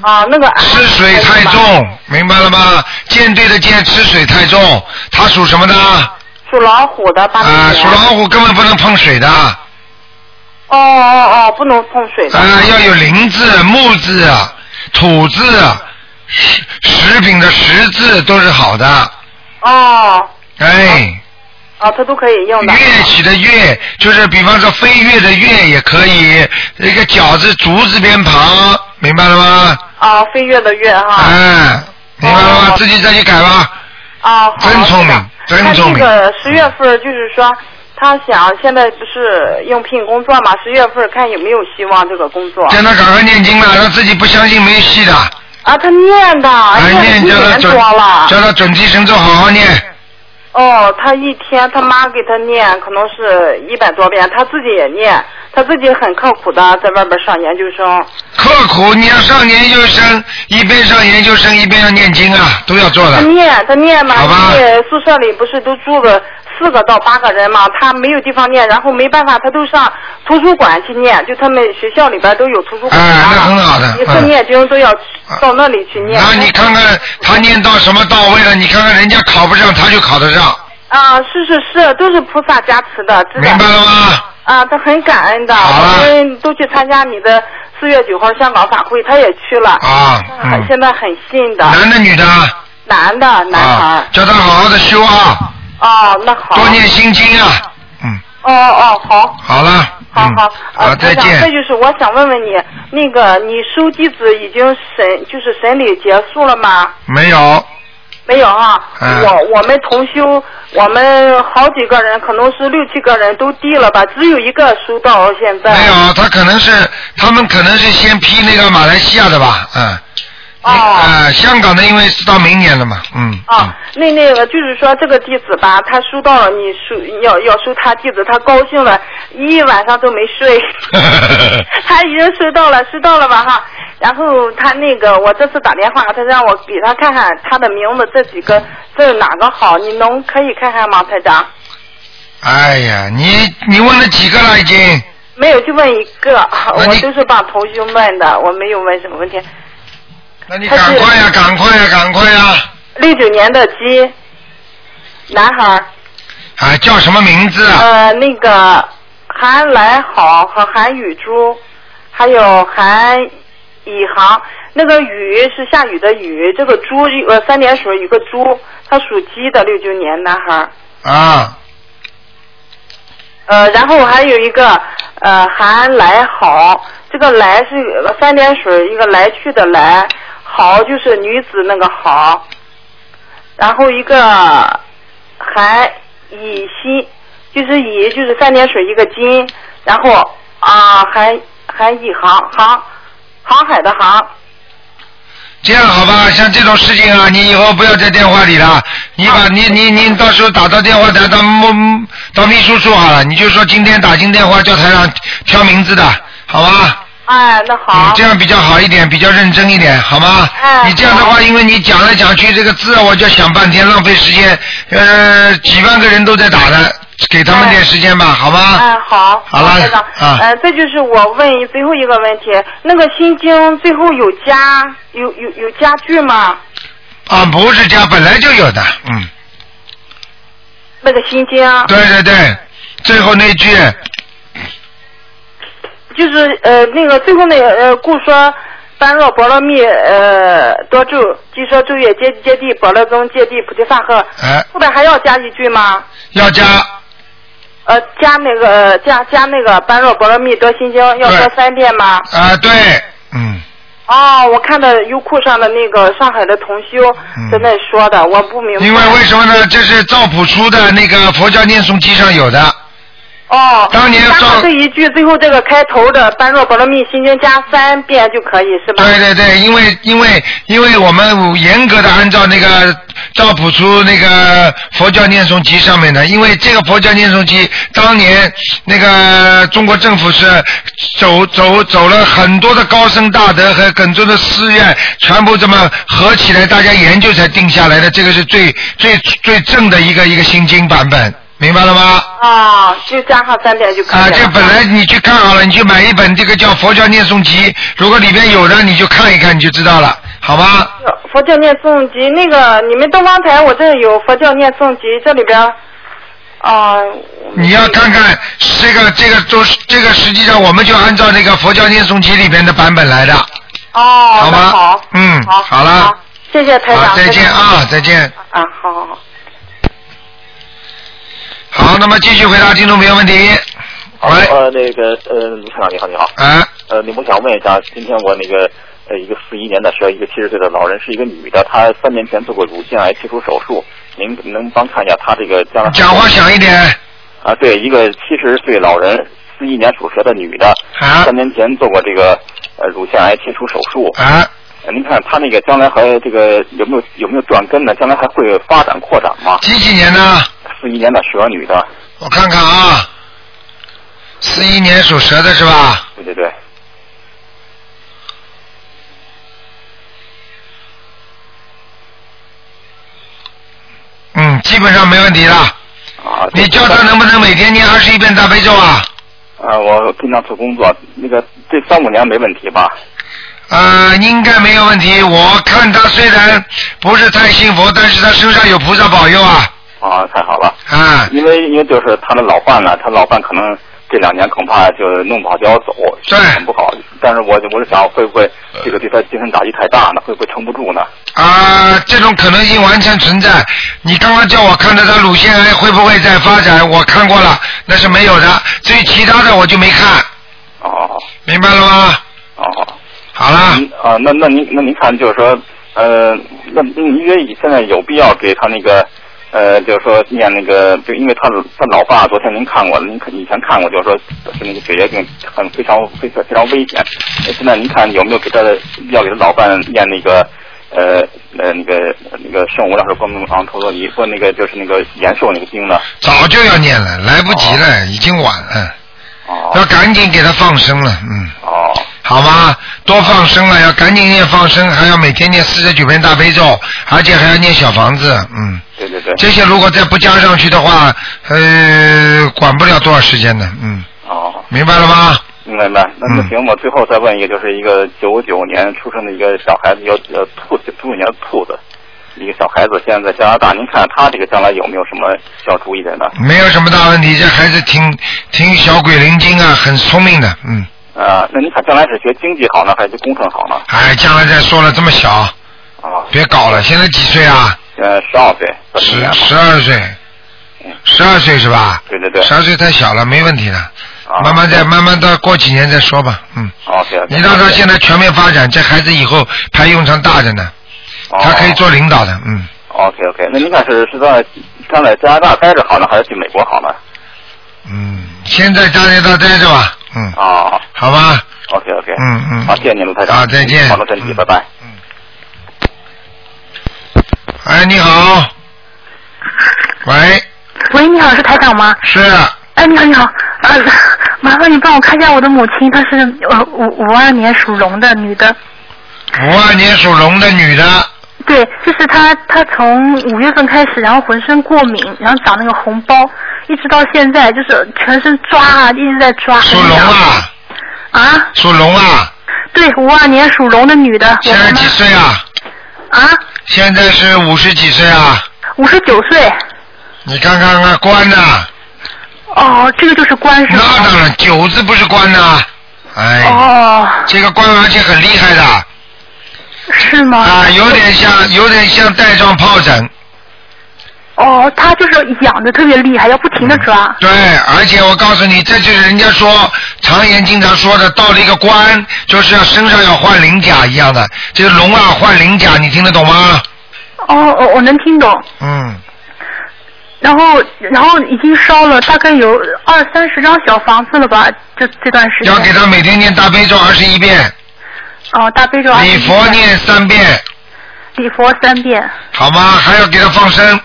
Speaker 10: 啊，那个安
Speaker 1: 吃水太重，明白了吗？舰队的舰吃水太重，它属什么的？
Speaker 10: 属老虎的八零
Speaker 1: 啊，属老虎根本不能碰水的，啊，
Speaker 10: 哦哦哦，不能碰水的。
Speaker 1: 要有林字、木字、土字、食食品的食字都是好的，
Speaker 10: 哦
Speaker 1: 哎。
Speaker 10: 哦，它都可以用的。
Speaker 1: 乐器的乐，就是比方说飞跃的跃也可以，一个饺子竹字边旁，明白了吗？
Speaker 10: 啊，飞跃的跃哈。
Speaker 1: 哎，明白了吗？
Speaker 10: 哦
Speaker 1: 自己再去改吧。
Speaker 10: 啊，好。
Speaker 1: 真聪明真聪明
Speaker 10: 他这个十月份就是说，他想现在不是应聘工作嘛，十月份看有没有希望这个工作。
Speaker 1: 叫他赶快念经了，他自己不相信没戏的。
Speaker 10: 啊，他念的，
Speaker 1: 哎，念
Speaker 10: 念多了。，
Speaker 1: 叫他准提神咒好好念。
Speaker 10: 哦，他一天他妈给他念，可能是一百多遍，他自己也念，他自己很刻苦的在外边上研究生。
Speaker 1: 刻苦，你要上研究生，一边上研究生一边要念经啊，都要做的。
Speaker 10: 他念，他念嘛，
Speaker 1: 好吧
Speaker 10: 宿舍里不是都住个四个到八个人嘛，他没有地方念，然后没办法，他都上图书馆去念，就他们学校里边都有图书馆。
Speaker 1: 哎那很好的
Speaker 10: 一次
Speaker 1: 嗯
Speaker 10: 念经都要到那里去念。
Speaker 1: 那你看看他念到什么到位了？你看看人家考不上，他就考得上，
Speaker 10: 啊，是是是，都是菩萨加持的，知道
Speaker 1: 明白了吗？
Speaker 10: 啊，他很感恩的，我们都去参加你的四月九号香港法会，他也去了。
Speaker 1: 啊，
Speaker 10: 现在很信的，
Speaker 1: 男的女的？
Speaker 10: 男的男孩
Speaker 1: 啊，叫他好好的修啊，
Speaker 10: 哦，那好。
Speaker 1: 多念心经啊。嗯，
Speaker 10: 哦哦，好。
Speaker 1: 好了。嗯
Speaker 10: 好好，呃，
Speaker 1: 好，再
Speaker 10: 台长，这。就是我想问问你，那个你收弟子已经审，就是审理结束了吗？
Speaker 1: 没有，
Speaker 10: 没有啊、
Speaker 1: 嗯
Speaker 10: 我我们同修，我们好几个人，可能是六七个人都递了吧，只有一个收到现在。
Speaker 1: 没有，他可能是他们可能是先批那个马来西亚的吧，嗯。
Speaker 10: 哦
Speaker 1: 啊，香港的因为是到明年了嘛，嗯。
Speaker 10: 啊，那那个就是说这个弟子吧，他收到了你收要要收他弟子，他高兴了一晚上都没睡。
Speaker 1: 嗯
Speaker 10: 他已经收到了，收到了吧哈。然后他那个，我这次打电话，他让我给他看看他的名字这几个字哪个好，你能可以看看吗，台长？
Speaker 1: 哎呀，你你问了几个了已经？
Speaker 10: 没有，就问一个，我都是帮同学问的，我没有问什么问题。
Speaker 1: 那你赶快呀，赶快呀，赶快呀！
Speaker 10: 六九年的鸡，男孩儿，
Speaker 1: 啊，叫什么名字啊？
Speaker 10: 呃，那个韩来好和韩雨珠，还有韩以航。那个雨是下雨的雨，这个猪呃三点水一个猪，他属鸡的，六九年男孩。
Speaker 1: 啊，
Speaker 10: 呃，然后还有一个呃韩来好，这个来是呃三点水一个来去的来，好就是女子那个好，然后一个韩以心，就是乙就是三点水一个金，然后啊还还以航航航海的航，
Speaker 1: 这样好吧，像这种事情啊，你以后不要在电话里了，你把你你你到时候打到电话台到秘到秘书处好了，你就说今天打进电话叫台长挑名字的，好吧？
Speaker 10: 哎，那好
Speaker 1: 你，，这样比较好一点，比较认真一点，好吗？
Speaker 10: 哎
Speaker 1: 你这样的话，因为你讲来讲去这个字，我就想半天，浪费时间。呃，几万个人都在打的，给他们点时间吧，好吗？
Speaker 10: 哎，好，
Speaker 1: 好了啊
Speaker 10: 呃，这就是我问最后一个问题，那个心经最后有加有有有加句吗？
Speaker 1: 啊，不是加，本来就有的，嗯，
Speaker 10: 那个心经，
Speaker 1: 对对对，最后那句，
Speaker 10: 就是呃那个最后那个呃故说。般若波罗蜜，呃，多咒，即说咒曰，揭揭谛波罗僧，揭谛菩提萨埵。
Speaker 1: 哎，
Speaker 10: 后边还要加一句吗？
Speaker 1: 要加，
Speaker 10: 呃，加那个加加那个般若波罗蜜多心经要说三遍吗？
Speaker 1: 啊，对，嗯，
Speaker 10: 哦，我看到优酷上的那个上海的同修
Speaker 1: 嗯
Speaker 10: 在那说的，我不明白。
Speaker 1: 因为为什么呢？这是赵朴初的那个佛教念诵机上有的，
Speaker 10: 哦，
Speaker 1: 当年
Speaker 10: 加
Speaker 1: 赵
Speaker 10: 上这一句，最后这个开头的般若波罗蜜心经加三遍就可以是吧？
Speaker 1: 对对对，因为因为因为我们严格的按照那个赵朴初那个佛教念诵集上面的，因为这个佛教念诵集当年那个中国政府是走走走了很多的高僧大德和很多的寺院，全部这么合起来，大家研究才定下来的，这个是最最最正的一个一个心经版本，明白了吗？
Speaker 10: 啊，就加上三遍就可以了。
Speaker 1: 啊，这本来你去看好了，你去买一本这个叫佛教念诵集，如果里边有的你就看一看，你就知道了，好吗？
Speaker 10: 佛教念诵集那个，你们东方台我这有佛教念诵集，这里边啊。
Speaker 1: 你要看看这个这个都是这个，实际上我们就按照那个佛教念诵集里边的版本来的，
Speaker 10: 哦，
Speaker 1: 好吗
Speaker 10: 好，
Speaker 1: 嗯
Speaker 10: 好，
Speaker 1: 好了
Speaker 10: 好，谢谢台长，
Speaker 1: 好，再见啊，再见。
Speaker 10: 啊，好好好。
Speaker 1: 好，那么继续回答听众朋友问题。喂，
Speaker 11: 呃，那个呃，卢台长你好，你好。
Speaker 1: 啊，
Speaker 11: 呃，你我想问一下，今天我那个呃一个四一年的是一个七十岁的老人，是一个女的，她三年前做过乳腺癌切除手术，您能帮看一下她这个将来？
Speaker 1: 讲话响一点。
Speaker 11: 啊，对，一个七十岁老人，四一年属蛇的女的，
Speaker 1: 啊
Speaker 11: 三年前做过这个呃乳腺癌切除手术。
Speaker 1: 啊，
Speaker 11: 呃您看她那个将来还这个有没有有没有断根呢？将来还会发展扩展吗？
Speaker 1: 几几年呢？
Speaker 11: 四一年的蛇女的，
Speaker 1: 我看看啊，四一年属蛇的是吧？
Speaker 11: 对对对。
Speaker 1: 嗯，基本上没问题了。
Speaker 11: 啊，
Speaker 1: 你叫他能不能每天念二十一遍大悲咒啊？
Speaker 11: 啊，我经常做工作，那个这三五年没问题吧？
Speaker 1: 呃，应该没有问题。我看他虽然不是太信佛，但是他身上有菩萨保佑啊。
Speaker 11: 啊，太好了。
Speaker 1: 啊。
Speaker 11: 因为因为就是他的老伴呢，他老伴可能这两年恐怕就弄不好就要走，
Speaker 1: 对
Speaker 11: 很不好。但是我就我就想，会不会这个对他精神打击太大呢？会不会撑不住呢？
Speaker 1: 啊，这种可能性完全存在。你刚刚叫我看到他乳腺癌会不会再发展，我看过了，那是没有的。至于其他的我就没看。
Speaker 11: 哦。
Speaker 1: 明白了吗？
Speaker 11: 哦。
Speaker 1: 好了。
Speaker 11: 嗯啊，那那您那您看，就是说，呃，那您觉得现在有必要给他那个，呃，就是说念那个，就因为他他老爸昨天您看过，您看以前看过，就是说是那个血液病很非常非常非常危险。呃现在您看有没有给他要给他老伴念那个？呃呃，那个那个圣无量寿光明王陀罗尼，或那个就是那个延寿那个经呢？
Speaker 1: 早就要念了，来不及了，已经晚了。
Speaker 11: 哦。
Speaker 1: 要赶紧给他放生了，嗯。
Speaker 11: 哦。
Speaker 1: 好吗？多放生了，要赶紧念放生，还要每天念四十九遍大悲咒，而且还要念小房子，嗯。
Speaker 11: 对对对。
Speaker 1: 这些如果再不加上去的话，呃，管不了多少时间的，嗯。
Speaker 11: 哦。
Speaker 1: 明白了吗？
Speaker 11: 明白。那那行，我最后再问一个，就是一个九九年出生的一个小孩子，有呃兔九九年的兔子，一个小孩子，现在在加拿大。您看他这个将来有没有什么需要注意的呢？
Speaker 1: 没有什么大问题，这孩子挺挺小鬼灵精啊，很聪明的，嗯。
Speaker 11: 啊，那你看将来是学经济好呢，还是工程好呢？
Speaker 1: 哎，将来再说了，这么小，
Speaker 11: 啊，
Speaker 1: 别搞了。现在几岁啊？
Speaker 11: 呃，十二岁。
Speaker 1: 十十二岁，十二岁是吧？
Speaker 11: 对对对。
Speaker 1: 十二岁太小了，没问题的。慢慢再慢慢到过几年再说吧，嗯。
Speaker 11: OK。
Speaker 1: 你让他现在全面发展，这孩子以后派用场大着呢，他可以做领导的，嗯。
Speaker 11: OK OK，那您看是是在看在加拿大待着好呢，还是去美国好呢？
Speaker 1: 嗯，先在加拿大待着吧，嗯，
Speaker 11: 哦
Speaker 1: 好吧
Speaker 11: ，，OK OK。
Speaker 1: 嗯嗯。
Speaker 11: 好，谢谢您，卢台长。
Speaker 1: 好，再见。
Speaker 11: 保重身体，拜拜。
Speaker 1: 嗯哎，你好。喂，
Speaker 12: 喂，你好，是台长吗？
Speaker 1: 是。
Speaker 12: 哎，你好，你好，呃，麻烦你帮我看一下我的母亲，她是呃五五二年属龙的女的。
Speaker 1: 五二年属龙的女的，
Speaker 12: 对，就是他，他从五月份开始，然后浑身过敏，然后长那个红包，一直到现在就是全身抓啊，一直在抓。属
Speaker 1: 龙啊？
Speaker 12: 啊？
Speaker 1: 属龙啊？
Speaker 12: 对，五二年属龙的女的。
Speaker 1: 现在几岁啊？
Speaker 12: 啊？
Speaker 1: 现在是五十几岁啊？
Speaker 12: 五十九岁。
Speaker 1: 你看看看官呐、
Speaker 12: 哦，这个就是官是吗？
Speaker 1: 那当然，九字不是官呐、哎。
Speaker 12: 哦。
Speaker 1: 这个官而且很厉害的。
Speaker 12: 是吗？
Speaker 1: 啊，有点像，有点像带状疱疹。
Speaker 12: 哦，他就是痒的特别厉害，要不停的抓。
Speaker 1: 对，而且我告诉你，这就是人家说常言经常说的，到了一个关，就是要身上要换鳞甲一样的。这个龙啊换鳞甲，你听得懂吗？
Speaker 12: 哦，我我能听懂。
Speaker 1: 嗯，
Speaker 12: 然后，然后已经烧了大概有二三十张小房子了吧？这这段时间。
Speaker 1: 要给他每天念大悲咒二十一遍，
Speaker 12: 哦，大悲咒。
Speaker 1: 礼佛念三遍，
Speaker 12: 礼佛三遍，
Speaker 1: 好吗？还要给他放生。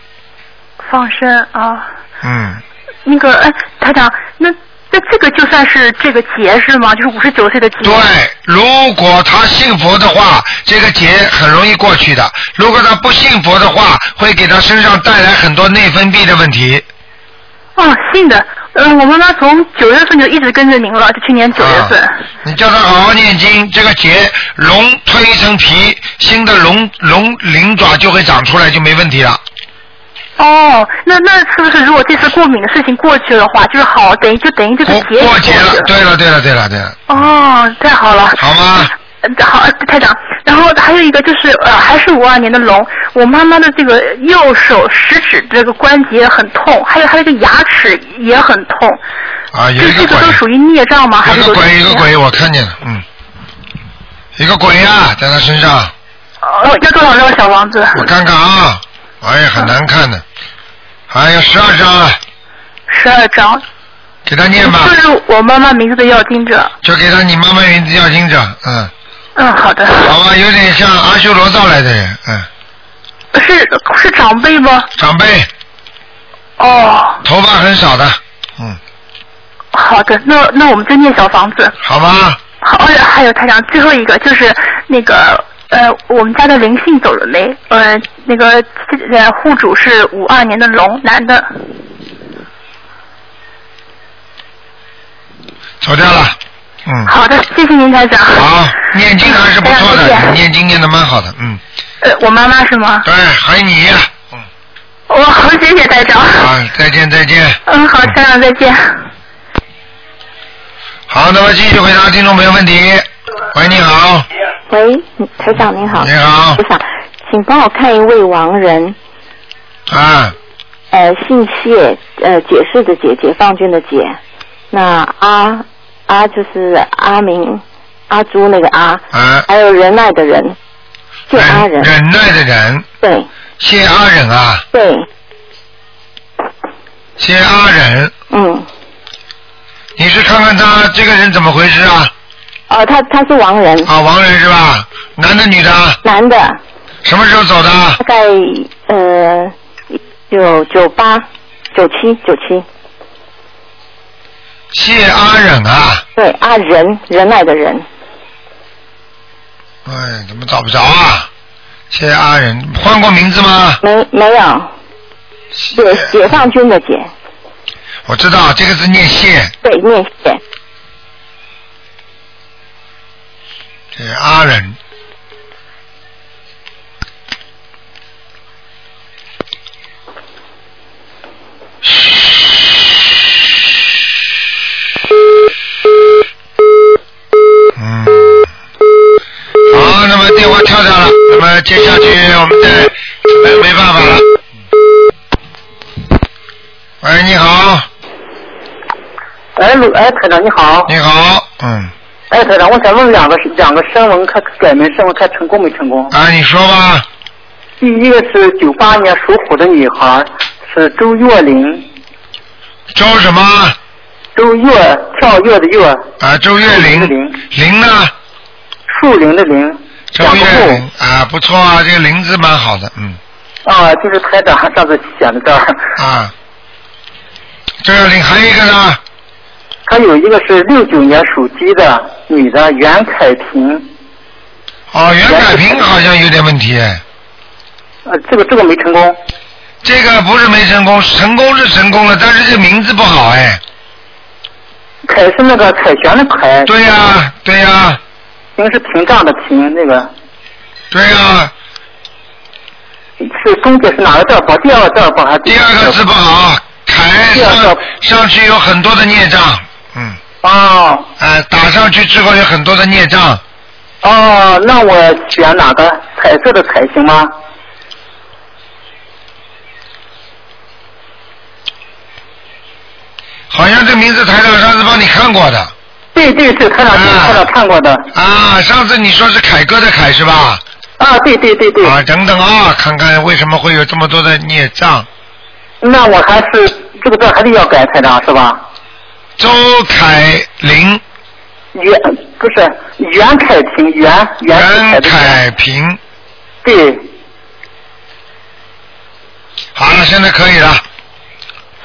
Speaker 12: 放生啊。
Speaker 1: 嗯，
Speaker 12: 那个，哎，台长，那那这个就算是这个劫是吗？就是五十九岁的劫。
Speaker 1: 对，如果他信佛的话，这个劫很容易过去的；如果他不信佛的话，会给他身上带来很多内分泌的问题。
Speaker 12: 哦，信的。嗯、我妈妈从九月份就一直跟着您了，就去年九月份。
Speaker 1: 你叫他好好念经，这个结龙蜕一层皮，新的龙龙鳞爪就会长出来，就没问题了。
Speaker 12: 哦，那那是不是如果这次过敏的事情过去的话，就是好，等于就等于这个劫也
Speaker 1: 过节了，对了对了对了对了，
Speaker 12: 哦，太好了。
Speaker 1: 好吗？
Speaker 12: 呃好，台长。然后还有一个就是呃，还是五二年的龙，我妈妈的这个右手食指这个关节很痛，还有她这个牙齿也很痛。
Speaker 1: 啊，有
Speaker 12: 这
Speaker 1: 一个鬼，
Speaker 12: 这个都属于孽障吗？还是
Speaker 1: 有个鬼，一个鬼，我看见了，嗯，一个鬼啊，在他身上，
Speaker 12: 哦，要多少张小王子？
Speaker 1: 我看看啊，哎呀，很难看的，还有十二张啊，
Speaker 12: 十二张。
Speaker 1: 给他念吧，
Speaker 12: 就是我妈妈名字的要经者。
Speaker 1: 就给他你妈妈名字要经者，嗯，
Speaker 12: 嗯，好的。
Speaker 1: 好吧，有点像阿修罗道来的人，嗯，
Speaker 12: 是是长辈吗？
Speaker 1: 长辈，
Speaker 12: 哦，
Speaker 1: 头发很少的，嗯，
Speaker 12: 好的，那那我们就念小房子。
Speaker 1: 好吧，
Speaker 12: 好，还有还有台长，最后一个就是那个呃，我们家的灵性走了没？呃，那个呃户主是五二年的龙，男的。
Speaker 1: 走掉了，嗯，
Speaker 12: 好的，谢谢您台长。
Speaker 1: 好，念经还是不错的，念经念的蛮好的，嗯，
Speaker 12: 呃，我妈妈是吗？
Speaker 1: 对，还有你，
Speaker 12: 嗯。我，好，谢谢台长。
Speaker 1: 好，再见再见。
Speaker 12: 嗯，好，台长再见。
Speaker 1: 好，那么继续回答听众朋友问题。喂，你好，
Speaker 13: 喂，台长您好。
Speaker 1: 你好
Speaker 13: 我想请帮我看一位亡人，
Speaker 1: 啊，
Speaker 13: 呃，姓谢，呃，解释的解，解放军的解。那阿阿就是阿明阿朱那个阿，
Speaker 1: 啊，
Speaker 13: 还有仁爱的人，谢阿仁。
Speaker 1: 忍耐的人，
Speaker 13: 对
Speaker 1: 谢阿忍啊，
Speaker 13: 对，
Speaker 1: 谢阿忍，
Speaker 13: 嗯，
Speaker 1: 你是看看他这个人怎么回事啊？
Speaker 13: 哦，他他是亡人。
Speaker 1: 啊，亡人是吧？男的女的？
Speaker 13: 男的，
Speaker 1: 什么时候走的？
Speaker 13: 大概呃九九八九七九七，
Speaker 1: 谢阿忍啊，
Speaker 13: 对阿仁仁爱的仁，
Speaker 1: 哎，怎么找不着啊？谢阿忍换过名字吗？
Speaker 13: 没没有，解解放军的解，
Speaker 1: 我知道这个是念谢，
Speaker 13: 对念谢。
Speaker 1: 谢阿忍。嗯，好，那么电话跳掉了，那么接下去我们再没没办法了。喂，你好，
Speaker 7: 哎，鲁哎，台长你好。
Speaker 1: 你好，嗯，
Speaker 7: 哎，台长，我想问两个两个声纹，看改名声纹看成功没成功？
Speaker 1: 啊，你说吧。
Speaker 7: 第一个是九八年属虎的女孩，是周月玲。
Speaker 1: 周什么？
Speaker 7: 周月，跳跃的跃。
Speaker 1: 啊，周月玲。
Speaker 7: 玲。
Speaker 1: 玲呢？
Speaker 7: 树林的林。
Speaker 1: 周月玲啊，不错啊，这个玲字蛮好的，嗯。
Speaker 7: 啊，就是台长上次写的这儿。
Speaker 1: 啊。周月玲还有一个呢？
Speaker 7: 还有一个是六九年属鸡的女的袁凯平。
Speaker 1: 哦，袁凯平好像有点问题哎。
Speaker 7: 呃，这个这个没成功。
Speaker 1: 这个不是没成功，成功是成功了，但是这名字不好哎。
Speaker 7: 凯是那个凯旋的凯。
Speaker 1: 对呀，对呀。
Speaker 7: 平是屏障的屏，那个。
Speaker 1: 对呀。
Speaker 7: 是中介是哪个字不好？第二个字不好？
Speaker 1: 第二个字不好，凯上上去有很多的孽障，嗯。
Speaker 7: 哦。
Speaker 1: 哎，打上去之后有很多的孽障。
Speaker 7: 哦，那我选哪个？彩色的彩行吗？
Speaker 1: 好像这名字台长上次帮你看过的。
Speaker 7: 对对是台长台长看过的。
Speaker 1: 啊，上次你说是凯哥的凯是吧？
Speaker 7: 啊，对对对对。
Speaker 1: 啊，等等啊，看看为什么会有这么多的孽障。
Speaker 7: 那我还是这个字还得要改台长是吧？
Speaker 1: 周凯玲。
Speaker 7: 袁不是袁凯平袁
Speaker 1: 袁凯平。
Speaker 7: 对。
Speaker 1: 好了，现在可以了。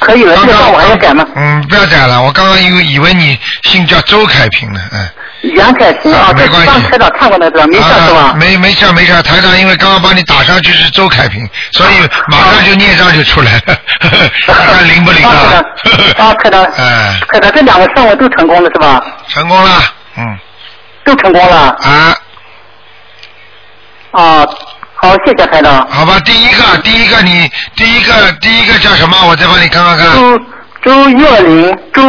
Speaker 7: 可以了，这个我还要改吗？
Speaker 1: 嗯，不要改了。我刚刚以为以为你姓叫周凯平呢，嗯。
Speaker 7: 袁凯平啊，
Speaker 1: 没关系。
Speaker 7: 台长看过那个，没事是吧？
Speaker 1: 没没事没事，台长因为刚刚帮你打上去是周凯平，所以马上就念上就出来了，看灵不灵啊？
Speaker 7: 啊，台长，
Speaker 1: 哎，
Speaker 7: 台长，这两个项目都成功了是吧？
Speaker 1: 成功了，嗯。
Speaker 7: 都成功了。
Speaker 1: 啊。
Speaker 7: 啊。好，谢谢台长。
Speaker 1: 好吧，第一个，第一个，你第一个，第一个叫什么？我再帮你看看看。
Speaker 7: 周周月玲，周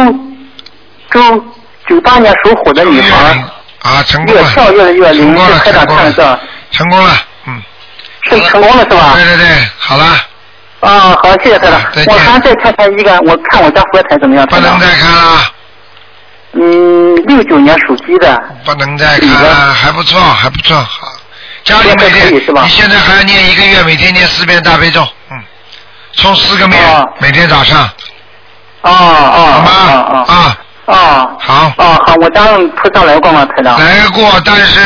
Speaker 7: 周九八年属虎的女孩。
Speaker 1: 啊，成功了。
Speaker 7: 越跳跃的月玲，
Speaker 1: 成功了，
Speaker 7: 台长看
Speaker 1: 这。成功了，嗯。
Speaker 7: 是成功了是吧？
Speaker 1: 对对对，好了。
Speaker 7: 啊，好，谢谢台长。我还再看看一个，我看我家佛台怎么样？
Speaker 1: 不能再看了。
Speaker 7: 嗯，六九年属鸡的。
Speaker 1: 不能再看了，还不错，还不错，好。家里每天，你现在还要念一个月，每天念四遍大悲咒，嗯，冲四个面，每天早上。
Speaker 7: 哦哦。
Speaker 1: 好
Speaker 7: 吗？
Speaker 1: 啊。
Speaker 7: 哦。
Speaker 1: 好。
Speaker 7: 哦好，我家菩萨来过吗，台长？
Speaker 1: 来过，但是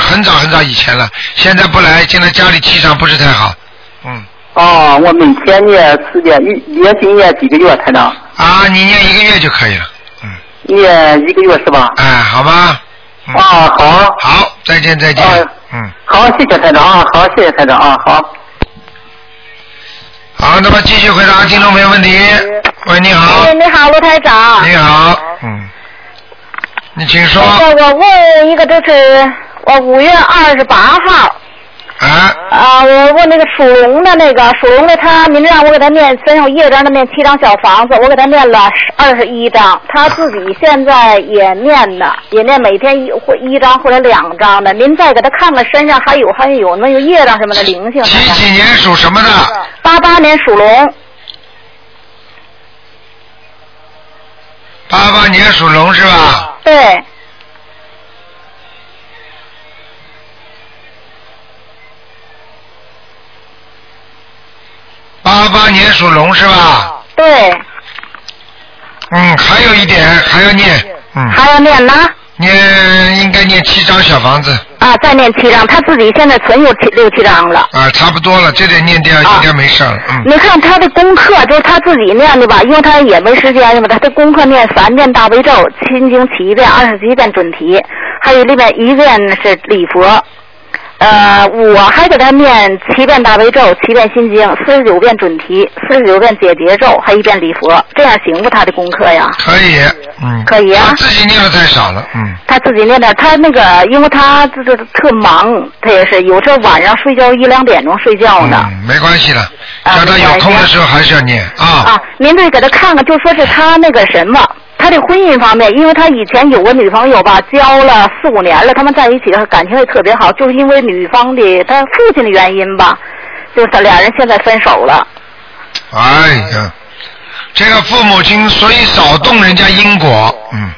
Speaker 1: 很早很早以前了，现在不来，现在家里气场不是太好，嗯。
Speaker 7: 哦，我每天念四遍，一连续念几个月，台长？
Speaker 1: 啊，你念一个月就可以了，嗯。
Speaker 7: 念一个月是吧？
Speaker 1: 哎，好吧。
Speaker 7: 啊，好。
Speaker 1: 好，再见再见。嗯。
Speaker 7: 好，谢谢台长啊！好，谢谢台长啊！好。
Speaker 1: 好，那么继续回答听众朋友问题。喂，你好。
Speaker 4: 喂，你好，卢台长。
Speaker 1: 你好，嗯。你请说。
Speaker 4: 我问一个，就是我五月二十八号。
Speaker 1: 啊。
Speaker 4: 啊，我问那个属龙的那个属龙的他，您让我给他念身上业障的念七张小房子，我给他念了二十一张，他自己现在也念呢，也念每天一或一张或者两张的。您再给他看看身上还有还有那个业障什么的灵性。
Speaker 1: 几几年属什么的？
Speaker 4: 八八年属龙。
Speaker 1: 八八年属龙是吧？
Speaker 4: 对。
Speaker 1: 八八年属龙是吧？
Speaker 4: 对。
Speaker 1: 嗯，还有一点还要念，嗯。
Speaker 4: 还要念呢？
Speaker 1: 念应该念七张小房子。
Speaker 4: 啊，再念七张，他自己现在存有七六七张了。
Speaker 1: 啊，差不多了，这点念掉应该没事了，嗯。
Speaker 4: 你看他的功课，就是他自己念的吧，因为他也没时间嘛，他的功课念三遍大悲咒，心经七遍，二十七遍准提，还有里面一遍是礼佛。呃，我还给他念七遍大悲咒，七遍心经，四十九遍准提，四十九遍解结咒，还一遍礼佛，这样行不？他的功课呀？
Speaker 1: 可以，嗯。
Speaker 4: 可以啊。
Speaker 1: 他自己念的太少了，嗯。
Speaker 4: 他自己念的，他那个，因为他这这特忙，他也是有时候晚上睡觉一两点钟睡觉呢。
Speaker 1: 嗯，没关系的，叫他有空的时候还是要念啊。
Speaker 4: 啊，您得给他看看，就说是他那个什么。他的婚姻方面，因为他以前有个女朋友吧，交了四五年了，他们在一起的感情也特别好，就是因为女方的他父亲的原因吧，就是他俩人现在分手了。
Speaker 1: 哎呀，这个父母亲所以少动人家因果，嗯，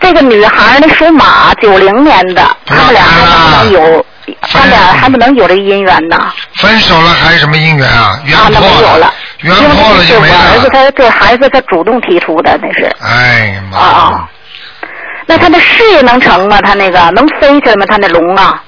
Speaker 4: 这个女孩呢属马，九零年的，他们俩还能不能有？他们俩还不能有这个姻缘呢？
Speaker 1: 分手了还有什么姻缘啊？缘
Speaker 4: 啊，那
Speaker 1: 破
Speaker 4: 没有了。
Speaker 1: 就没了。
Speaker 4: 儿子他这孩子他主动提出的，那是。
Speaker 1: 哎呀妈！
Speaker 4: 啊那他的事业能成吗？他那个能飞起来吗？他那龙啊？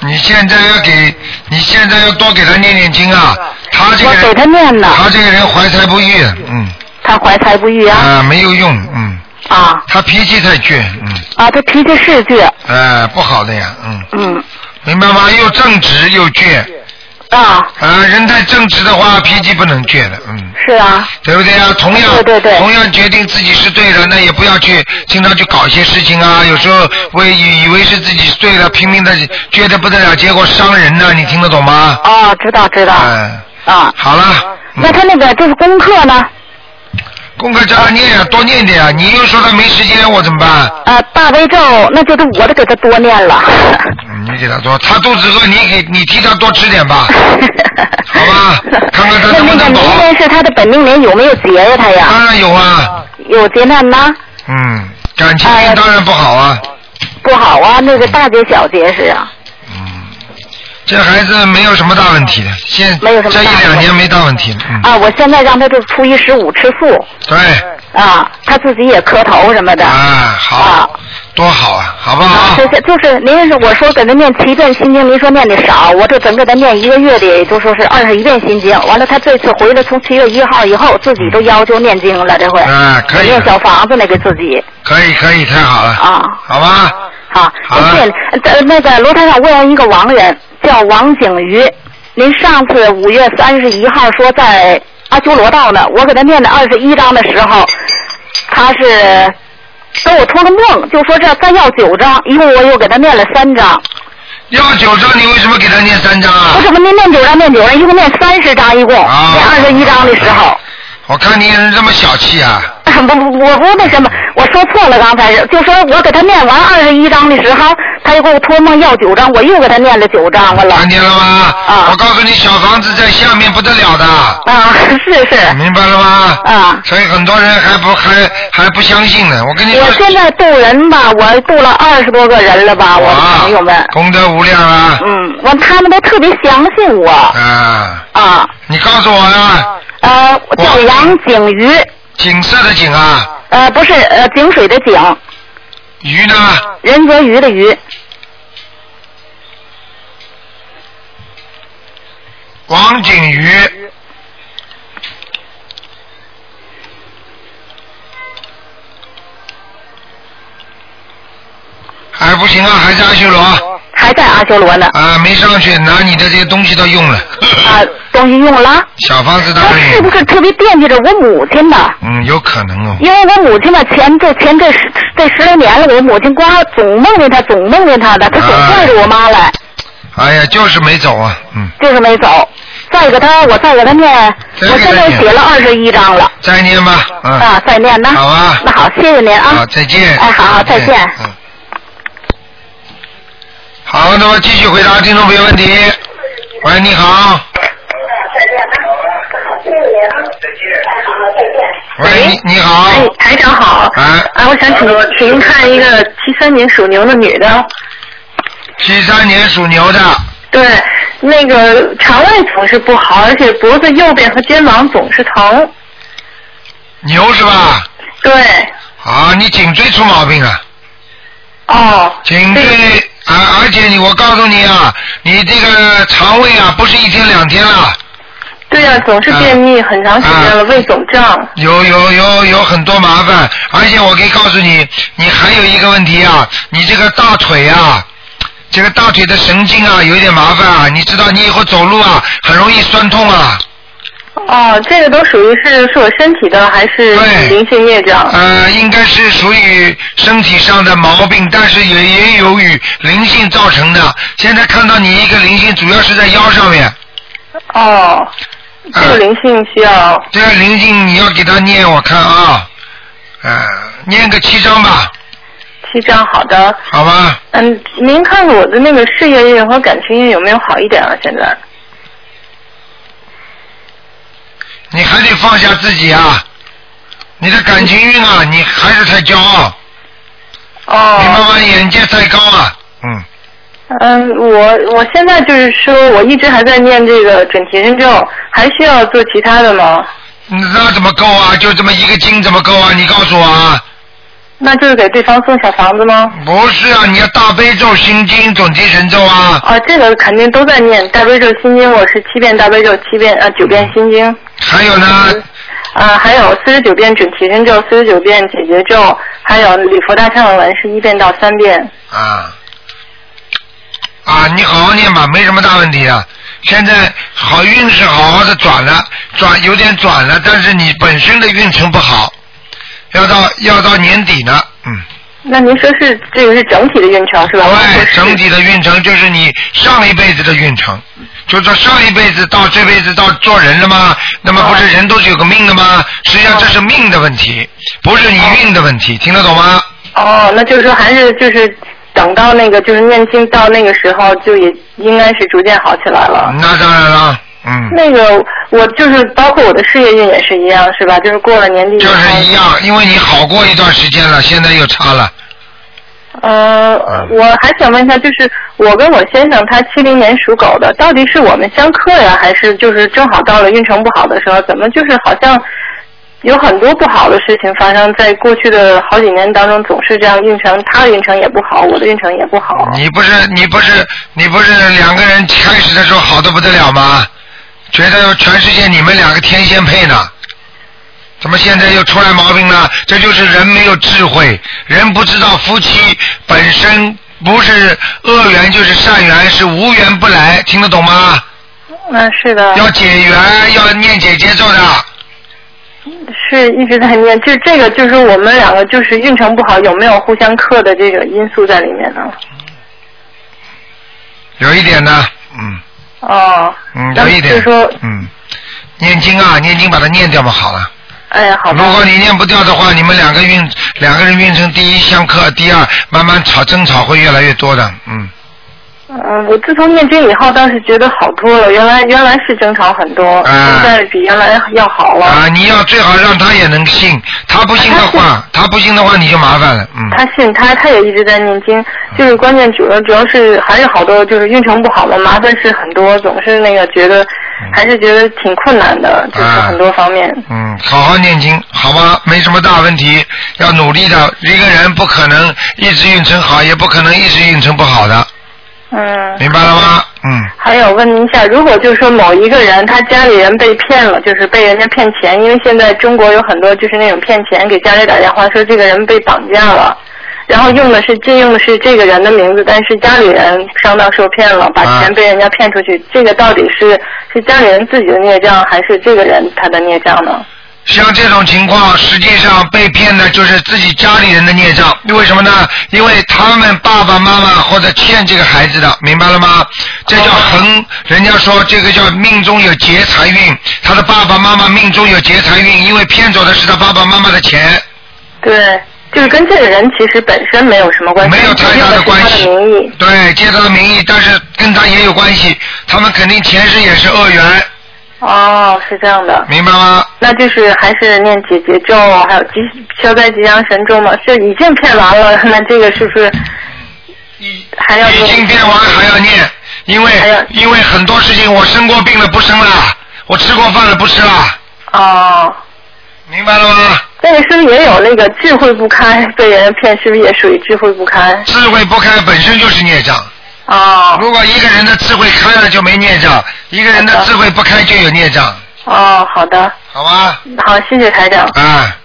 Speaker 1: 你现在要给，你现在要多给他念念经啊！他这个人，
Speaker 4: 我给他念呢。
Speaker 1: 他这个人怀才不遇，嗯。
Speaker 4: 他怀才不遇啊。
Speaker 1: 啊，没有用，嗯。
Speaker 4: 啊。
Speaker 1: 他脾气太倔，嗯。
Speaker 4: 啊，他脾气是倔。
Speaker 1: 哎，不好的呀，嗯。
Speaker 4: 嗯。
Speaker 1: 明白吗？又正直又倔。
Speaker 4: 啊。
Speaker 1: 啊，人太正直的话，脾气不能倔的，嗯。
Speaker 4: 是啊。
Speaker 1: 对不对啊？同样，
Speaker 4: 对对对
Speaker 1: 同样决定自己是对的，那也不要去经常去搞一些事情啊。有时候为以以为是自己是对的，拼命的倔得不得了，结果伤人呢。你听得懂吗？
Speaker 4: 哦，知道知道。
Speaker 1: 嗯，
Speaker 4: 啊。
Speaker 1: 好了，
Speaker 4: 那他那个就是功课呢？
Speaker 1: 功课叫他念呀，多念点呀。你又说他没时间，我怎么办？
Speaker 4: 呃，大悲咒，那就是我得给他多念了。
Speaker 1: 嗯你给他多，他肚子饿，你给你替他多吃点吧，好吧？看看他能不能饱。
Speaker 4: 明年是他的本命年，有没有劫呀？他呀？
Speaker 1: 当然有啊，
Speaker 4: 有劫难吗？
Speaker 1: 嗯，感情当然不好啊。
Speaker 4: 不好啊，那个大劫小劫是啊。
Speaker 1: 这孩子没有什么大问题的，现
Speaker 4: 没有什么
Speaker 1: 这一两年没大问题了，嗯，
Speaker 4: 啊，我现在让他就初一十五吃素
Speaker 1: 对，
Speaker 4: 啊，他自己也磕头什么的。
Speaker 1: 啊，好，多好啊，好不好？
Speaker 4: 就是您是我说给他念七遍心经，您说念的少，我这整给他念一个月的，也就说是二十一遍心经。完了，他这次回来从七月一号以后，自己都要求念经了，这回。
Speaker 1: 啊可以
Speaker 4: 念小房子那个自己。
Speaker 1: 可以可以，太好了，
Speaker 4: 啊，
Speaker 1: 好吧？
Speaker 4: 好，谢谢你。呃，那个罗台长问了一个亡人，叫王景瑜。您上次五月三十一号说在阿修罗道呢，我给他念的二十一章的时候，他是跟我托个梦，就说这再要九章，一共我又给他念了三章。
Speaker 1: 要九章，你为什么给他念三章啊？
Speaker 4: 我怎么念念九章念九章，一共念三十章，一共、
Speaker 1: 啊
Speaker 4: 念二十一章的时候。
Speaker 1: 我看你人这么小气啊！
Speaker 4: 不不，我不那什么，我说错了，刚才是就说我给他念完二十一章的时候，他又给我托梦要九章，我又给他念了九章了。
Speaker 1: 看见了吗？
Speaker 4: 啊
Speaker 1: 我告诉你，小房子在下面不得了的。
Speaker 4: 啊，是是。
Speaker 1: 明白了吗？
Speaker 4: 啊。
Speaker 1: 所以很多人还不还还不相信呢。我跟你说
Speaker 4: 我，现在渡人吧，我渡了二十多个人了吧，我的朋友们。
Speaker 1: 功德无量啊！
Speaker 4: 嗯，完他们都特别相信我。
Speaker 1: 啊。
Speaker 4: 啊。
Speaker 1: 你告诉我呀。
Speaker 4: 呃，我叫王景瑜。
Speaker 1: 景色的景啊，
Speaker 4: 呃，不是，呃，井水的井，
Speaker 1: 鱼呢？
Speaker 4: 人则鱼的鱼。
Speaker 1: 王景瑜。还不行啊，还是阿修罗。
Speaker 4: 还在阿修罗呢。
Speaker 1: 啊，没上去，拿你的这些东西都用了。
Speaker 4: 啊，东西用了。
Speaker 1: 小房子当
Speaker 4: 他
Speaker 1: 然
Speaker 4: 是不是特别惦记着我母亲呢？
Speaker 1: 嗯，有可能哦。
Speaker 4: 因为我母亲吧，前这前这十这十来年了，我母亲光总梦见她，总梦见她的，她总拽着我妈来，
Speaker 1: 哎呀，就是没走啊，嗯。
Speaker 4: 就是没走。再给他，我再给他念，我现在写了二十一章了。
Speaker 1: 再念吧，嗯。
Speaker 4: 啊，再念呢。
Speaker 1: 好啊。
Speaker 4: 那好，谢谢您啊。
Speaker 1: 好，再见。
Speaker 4: 哎，好好，再见。
Speaker 1: 嗯。好，那么继续回答听众朋友问题。喂，你好。喂，你你好。
Speaker 14: 哎，台长好。
Speaker 1: 啊。
Speaker 14: 啊，我想请请您看一个七三年属牛的女的。
Speaker 1: 七三年属牛的。
Speaker 14: 对，那个肠胃总是不好，而且脖子右边和肩膀总是疼。
Speaker 1: 牛是吧？
Speaker 14: 对。
Speaker 1: 啊，你颈椎出毛病了。
Speaker 14: 哦。
Speaker 1: 颈椎啊，而且你，我告诉你啊，你这个肠胃啊，不是一天两天了。
Speaker 14: 对呀、总是便秘很长时间了，胃肿胀。
Speaker 1: 有有有有很多麻烦，而且我可以告诉你，你还有一个问题啊，你这个大腿啊，这个大腿的神经啊有一点麻烦啊，你知道你以后走路啊很容易酸痛啊。
Speaker 14: 哦，这个都属于是是我身体的还是灵性业障？
Speaker 1: 呃，应该是属于身体上的毛病，但是也也有与灵性造成的。现在看到你一个灵性，主要是在腰上面。
Speaker 14: 哦，这个灵性需要。
Speaker 1: 这个灵性你要给他念，我看啊，呃，念个七章吧，
Speaker 14: 七张好的。
Speaker 1: 好吧？
Speaker 14: 嗯，您看我的那个事业运和感情运有没有好一点啊？现在？
Speaker 1: 你还得放下自己啊！你的感情运啊，你还是太骄傲。
Speaker 10: 哦。
Speaker 1: 你妈妈眼界太高啊，嗯。
Speaker 10: 嗯，我我现在就是说，我一直还在念这个准提神咒，还需要做其他的吗？
Speaker 1: 那怎么够啊？就这么一个经怎么够啊？你告诉我啊！
Speaker 10: 那就是给对方送小房子吗？
Speaker 1: 不是啊，你要大悲咒、心经、准提神咒啊。
Speaker 10: 啊，这个肯定都在念大悲咒心经，我是七遍大悲咒，七遍呃九遍心经。
Speaker 1: 还有呢？
Speaker 10: 啊，还有四十九遍准提神咒，四十九遍解结咒，还有礼佛大忏悔文是一遍到三遍。
Speaker 1: 啊啊，你好好念吧，没什么大问题啊。现在好运是好好的转了，转有点转了，但是你本身的运程不好，要到要到年底呢，嗯。
Speaker 10: 那您说是这个是整体的运程是吧？
Speaker 1: 对，整体的运程就是你上一辈子的运程，就是说上一辈子到这辈子到做人了吗？那么不是人都是有个命的吗？实际上这是命的问题，不是你运的问题，听得懂吗？
Speaker 10: 哦，那就是说还是就是等到那个就是念经到那个时候，就也应该是逐渐好起来了。
Speaker 1: 那当然了，嗯。
Speaker 10: 那个我就是包括我的事业运也是一样，是吧？就是过了年底
Speaker 1: 就是一样，因为你好过一段时间了，现在又差了。
Speaker 10: 呃，我还想问一下，就是我跟我先生他七零年属狗的，到底是我们相克呀，还是就是正好到了运程不好的时候？怎么就是好像有很多不好的事情发生在过去的好几年当中，总是这样运程，他的运程也不好，我的运程也不好。
Speaker 1: 你不是你不是你不是两个人开始的时候好的不得了吗？觉得全世界你们两个天仙配呢，怎么现在又出来毛病了？这就是人没有智慧，人不知道夫妻本身不是恶缘就是善缘，是无缘不来，听得懂吗？
Speaker 10: 嗯，是的。
Speaker 1: 要解缘，要念姐姐咒的。
Speaker 10: 是一直在念，就这个就是我们两个就是运程不好，有没有互相克的这个因素在里面呢？
Speaker 1: 有一点呢，嗯
Speaker 10: 哦，
Speaker 1: 嗯，
Speaker 10: 那
Speaker 1: 有一点，
Speaker 10: 就说
Speaker 1: 嗯，念经啊，念经把它念掉嘛，好了。
Speaker 10: 哎，好。
Speaker 1: 如果你念不掉的话，你们两个运两个人运成第一相克，第二慢慢吵争吵会越来越多的，嗯。
Speaker 10: 嗯，我自从念经以后，倒是觉得好多了。原来原来是争吵很多，现在比原来要好了。
Speaker 1: 啊，你要最好让他也能信，他不信的话，他不信的话你就麻烦了，嗯。
Speaker 10: 他信他他也一直在念经，就是关键主要主要是还是好多就是运程不好嘛，麻烦事很多，总是那个觉得还是觉得挺困难的，就是很多方面。
Speaker 1: 嗯，好好念经，好吧，没什么大问题，要努力的。一个人不可能一直运程好，也不可能一直运程不好的，
Speaker 10: 嗯。
Speaker 1: 明白了吗？嗯。
Speaker 10: 还有问您一下，如果就是说某一个人他家里人被骗了，就是被人家骗钱，因为现在中国有很多就是那种骗钱，给家里打电话说这个人被绑架了，然后用的是借用的是这个人的名字，但是家里人上当受骗了，把钱被人家骗出去，这个到底是是家里人自己的孽障，还是这个人他的孽障呢？
Speaker 1: 像这种情况，实际上被骗的就是自己家里人的孽障。为什么呢？因为他们爸爸妈妈或者欠这个孩子的，明白了吗？这叫横，人家说这个叫命中有劫财运，他的爸爸妈妈命中有劫财运，因为骗走的是他爸爸妈妈的钱。
Speaker 10: 对，就是跟这个人其实本身没有什么关系，
Speaker 1: 没有太大的关系。对，借他的名义，但是跟他也有关系，他们肯定前世也是恶缘，
Speaker 10: 哦，是这样的。
Speaker 1: 明白吗？
Speaker 10: 那就是还是念解结咒，还有吉消灾吉祥神咒嘛？是已经骗完了，那这个是不是还要
Speaker 1: 已经骗完还要念，因为因为很多事情我生过病了不生了，我吃过饭了不吃了，
Speaker 10: 哦，
Speaker 1: 明白了吗？
Speaker 10: 那个是不是也有那个智慧不开被人骗？是不是也属于智慧不开？
Speaker 1: 智慧不开本身就是孽障。
Speaker 10: 哦。
Speaker 1: 如果一个人的智慧开了就没孽障，一个人的智慧不开就有孽障，
Speaker 10: 哦，好的。
Speaker 1: 好吧？
Speaker 10: 好，谢谢台长。
Speaker 1: 啊，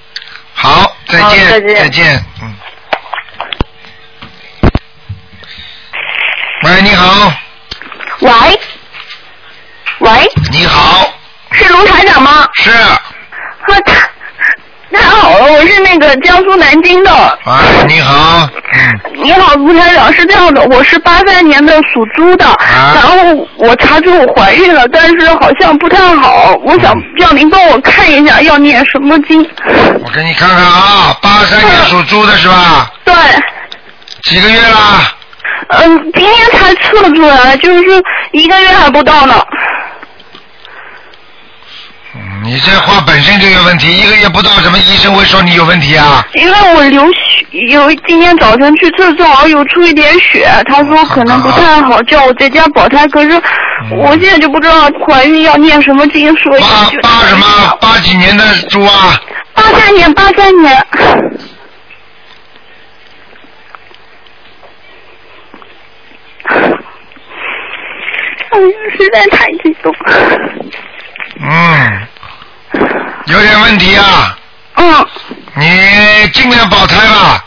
Speaker 1: 好，再见，
Speaker 10: 再见
Speaker 1: 再见，嗯。喂，你好，
Speaker 15: 喂，喂，
Speaker 1: 你好，
Speaker 15: 是卢台长吗？
Speaker 1: 是，
Speaker 15: 啊，太太好了，我是那个江苏南京的。
Speaker 1: 啊，你好，
Speaker 15: 你好，吴台长，是这样的，我是八三年的属猪的，
Speaker 1: 啊
Speaker 15: 然后我查出我怀孕了，但是好像不太好，我想让您帮我看一下要念什么经。
Speaker 1: 我给你看看啊，八三年属猪的是吧？
Speaker 15: 对，
Speaker 1: 几个月啦？
Speaker 15: 嗯，今天才测出来，就是一个月还不到呢。
Speaker 1: 嗯你这话本身就有问题，一个月不到，怎么医生会说你有问题啊？
Speaker 15: 因为我流血，有今天早晨去厕所正好有出一点血，他说可能不太好，叫我在家保胎。可是我现在就不知道怀孕要念什么经，所以八
Speaker 1: 八什么？八几年的猪啊？
Speaker 15: 八三年，八三年。哎呀，实在太激动。
Speaker 1: 嗯，有点问题啊。
Speaker 15: 嗯。
Speaker 1: 你尽量保胎吧。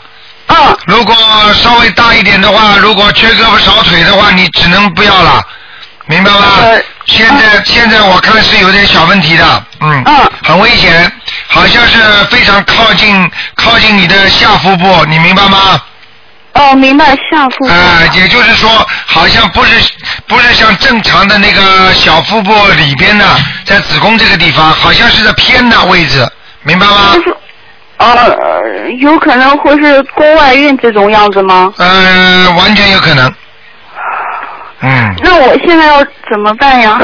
Speaker 15: 嗯。
Speaker 1: 如果稍微大一点的话，如果缺胳膊少腿的话，你只能不要了，明白吗？现在现在我看是有点小问题的，嗯。
Speaker 15: 嗯。
Speaker 1: 很危险，好像是非常靠近靠近你的下腹部，你明白吗？
Speaker 15: 哦，明白下腹部。
Speaker 1: 啊，也就是说，好像不是不是像正常的那个小腹部里边的，在子宫这个地方，好像是在偏的位置，明白吗？
Speaker 15: 呃，有可能会是宫外孕这种样子吗？
Speaker 1: 嗯、完全有可能。嗯。
Speaker 15: 那我现在要怎么办呀？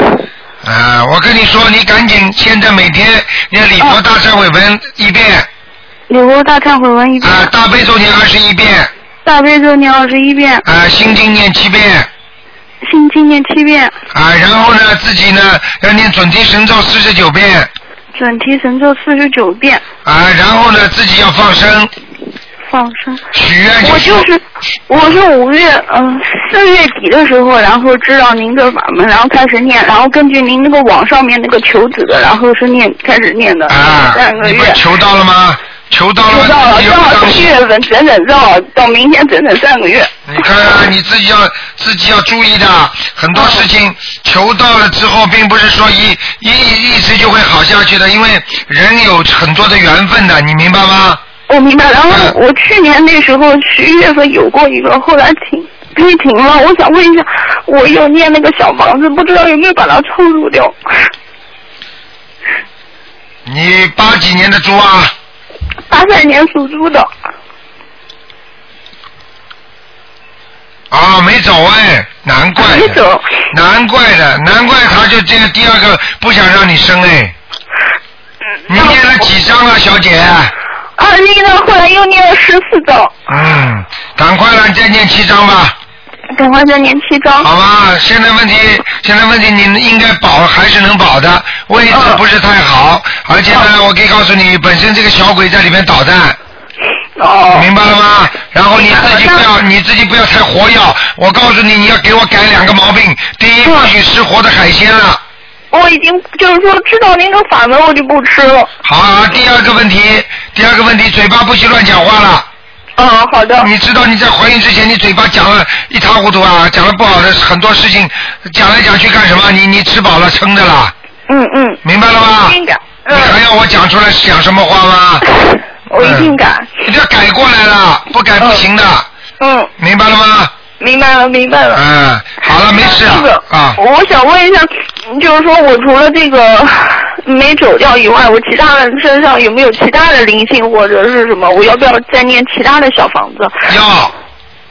Speaker 1: 啊，我跟你说，你赶紧现在每天念礼佛大忏悔文一遍，
Speaker 15: 礼佛大忏悔文一遍。
Speaker 1: 啊，大悲咒念二十一遍，
Speaker 15: 大悲咒念二十一遍，
Speaker 1: 啊，心经念七遍，
Speaker 15: 心经念七遍，
Speaker 1: 啊，然后呢，自己呢要念准提神咒四十九遍，
Speaker 15: 准提神咒四十九遍，
Speaker 1: 啊，然后呢，自己要放生，
Speaker 15: 放生。
Speaker 1: 许愿
Speaker 15: 我就是，我是五月嗯四月底的时候，然后知道您的法门，然后开始念，然后根据您那个网上面那个求子的，然后是念开始念的，
Speaker 1: 啊
Speaker 15: 三个月。
Speaker 1: 求到了吗？求到了
Speaker 15: 到了，
Speaker 1: 自己
Speaker 15: 正好
Speaker 1: 要当
Speaker 15: 七月份，整整正好到明天整整三个月。
Speaker 1: 你看看你自己要自己要注意的，很多事情求到了之后，并不是说一一一直就会好下去的，因为人有很多的缘分的，你明白吗？
Speaker 15: 我明白，然后
Speaker 1: 嗯
Speaker 15: 我去年那时候十一月份有过一个，后来停可以停了。我想问一下，我有念那个小房子，不知道有没有把它凑入掉？
Speaker 1: 你八几年的猪啊？
Speaker 15: 八三年属猪的，
Speaker 1: 啊，没走哎，难怪的。
Speaker 15: 没走。
Speaker 1: 难怪的，难怪他就这个第二个不想让你生哎。你念了几张了，小姐？
Speaker 15: 啊，那个后来又念了十四张，
Speaker 1: 嗯，赶快了，再念七张吧。
Speaker 15: 赶快再念七章。
Speaker 1: 好吧，现在问题，现在问题你应该保还是能保的，位置不是太好，而且呢，我可以告诉你，本身这个小鬼在里面捣蛋。
Speaker 15: 哦。
Speaker 1: 明白了吗？然后你自己不要，你自己不要太活跃。我告诉你，你要给我改两个毛病。第一，不许吃活的海鲜了。
Speaker 15: 我已经就是说知道您的法门，我就不吃了。
Speaker 1: 好，第二个问题，第二个问题，嘴巴不许乱讲话了。
Speaker 15: 嗯，好的。
Speaker 1: 你知道你在怀孕之前，你嘴巴讲了一塌糊涂啊，讲了不好的很多事情，讲来讲去干什么？你你吃饱了撑的啦，
Speaker 15: 嗯嗯。
Speaker 1: 明白了吗？
Speaker 15: 应该。
Speaker 1: 你还要我讲出来讲什么话吗？
Speaker 15: 我一定改。
Speaker 1: 你要改过来了，不改不行的。
Speaker 15: 嗯。
Speaker 1: 明白了吗？
Speaker 15: 明白了，明白了。
Speaker 1: 嗯，好了，没事
Speaker 15: 那个
Speaker 1: 啊。
Speaker 15: 我想问一下，就是说我除了这个没走掉以外，我其他的身上有没有其他的灵性或者是什么？我要不要再念其他的小房子？
Speaker 1: 要。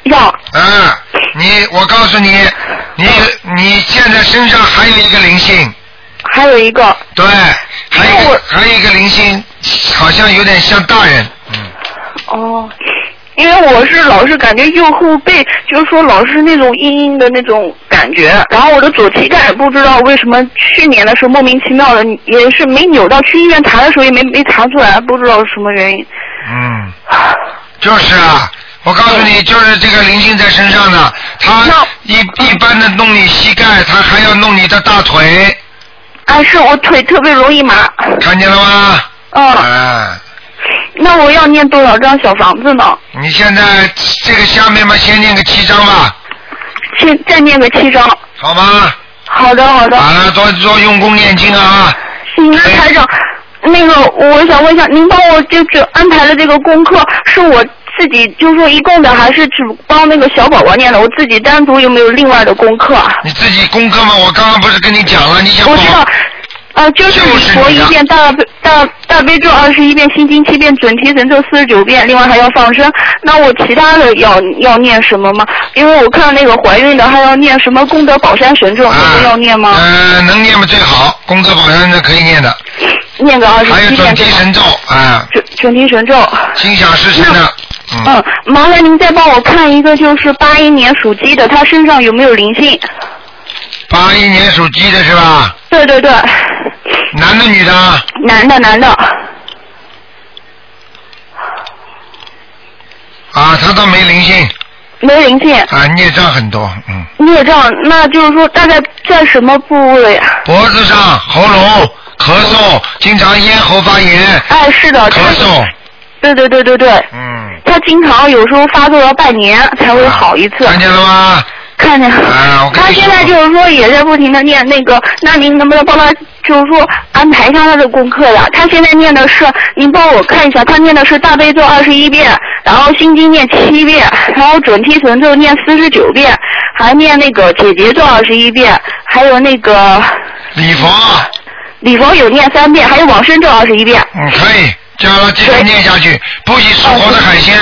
Speaker 15: 要。
Speaker 1: 嗯，你我告诉你，你你现在身上还有一个灵性。
Speaker 15: 还有一个。
Speaker 1: 对，还有还有一个灵性，好像有点像大人。
Speaker 15: 嗯哦。因为我是老是感觉右后背，就是说老是那种硬硬的那种感觉，然后我的左膝盖不知道为什么去年的时候莫名其妙的也是没扭到，去医院查的时候也没没查出来，不知道是什么原因。
Speaker 1: 嗯，就是啊，我告诉你，就是这个灵性在身上的，他一一般的弄你膝盖，他还要弄你的大腿。
Speaker 15: 啊，是我腿特别容易麻。
Speaker 1: 看见了吗？
Speaker 15: 嗯。
Speaker 1: 啊，
Speaker 15: 那我要念多少张小房子呢？
Speaker 1: 你现在这个下面嘛，先念个七张吧，
Speaker 15: 先再念个七张。
Speaker 1: 好吗？
Speaker 15: 好的，好的。
Speaker 1: 好了，多多用功念经啊。
Speaker 15: 行，那台长，那个我想问一下，您帮我就是安排的这个功课是我自己就是说一共的，还是只帮那个小宝宝念的？我自己单独有没有另外的功课啊？
Speaker 1: 你自己功课吗，我刚刚不是跟你讲了，你想
Speaker 15: 我知道。啊，就是礼佛一遍，大悲大大悲咒二十一遍，心经七遍，准提神咒四十九遍，另外还要放生。那我其他的要要念什么吗？因为我看那个怀孕的还要念什么功德宝山神咒，这个要念吗？
Speaker 1: 呃，能念吗最好，功德宝山的可以念的。
Speaker 15: 念个二十
Speaker 1: 还有
Speaker 15: 七遍
Speaker 1: 准提神咒啊，
Speaker 15: 准准提神咒。
Speaker 1: 心想事成的。
Speaker 15: 嗯，麻烦您再帮我看一个，就是八一年属鸡的，他身上有没有灵性？
Speaker 1: 八一年属鸡的是吧？
Speaker 15: 对对对，
Speaker 1: 男的女的？
Speaker 15: 男的男的。
Speaker 1: 啊，他倒没灵性。
Speaker 15: 没灵性。
Speaker 1: 啊，孽障很多，嗯，
Speaker 15: 孽障，那就是说大概在什么部位啊？
Speaker 1: 脖子上、喉咙、咳嗽，经常咽喉发炎。
Speaker 15: 哎，是的。
Speaker 1: 咳嗽。
Speaker 15: 对对对对对。
Speaker 1: 嗯。
Speaker 15: 他经常有时候发作要半年才会好一次。
Speaker 1: 看见了吗？
Speaker 15: 看见了。
Speaker 1: 啊，
Speaker 15: 他现在就是说也在不停的念那个，那您能不能帮他就是说安排一下他的功课呀？他现在念的是，您帮我看一下，他念的是大悲咒二十一遍，然后心经念七遍，然后准提神咒念四十九遍，还念那个解结咒二十一遍，还有那个
Speaker 1: 礼佛。
Speaker 15: 礼佛有念三遍，还有往生咒二十一遍。
Speaker 1: 嗯，可以，叫他继续念下去，不许吃活的海鲜，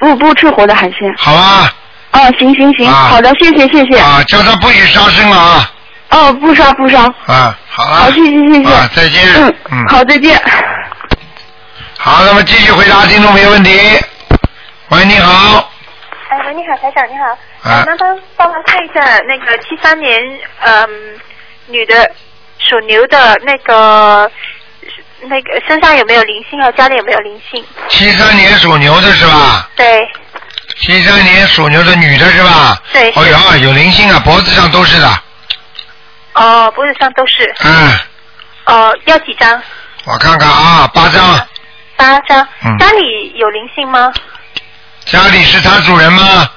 Speaker 15: 不不吃活的海鲜。
Speaker 1: 好吧？
Speaker 15: 哦，行行行，
Speaker 1: 啊
Speaker 15: 好的，谢谢谢谢。
Speaker 1: 啊，叫他不许杀生了啊！
Speaker 15: 哦，不杀不杀。
Speaker 1: 啊，好了。
Speaker 15: 好，谢谢谢谢。
Speaker 1: 啊，再见。
Speaker 15: 嗯
Speaker 1: 嗯，
Speaker 15: 好，再见。
Speaker 1: 好，那么继续回答听众朋友问题。喂，你好。
Speaker 16: 哎，喂，你好，台长，你好。
Speaker 1: 啊
Speaker 16: 麻烦帮忙看一下那个七三年，嗯，女的属牛的那个那个身上有没有灵性啊？家里有没有灵性？
Speaker 1: 七三年属牛的是吧？
Speaker 16: 对。
Speaker 1: 七三年属牛的女的是吧？
Speaker 16: 对
Speaker 1: 哦哟，有灵性啊，脖子上都是的。
Speaker 16: 哦，脖子上都是。
Speaker 1: 嗯，
Speaker 16: 哦，要几张？
Speaker 1: 我看看啊，八张。
Speaker 16: 八张。
Speaker 1: 嗯
Speaker 16: 家里有灵性吗？
Speaker 1: 家里是他主人吗？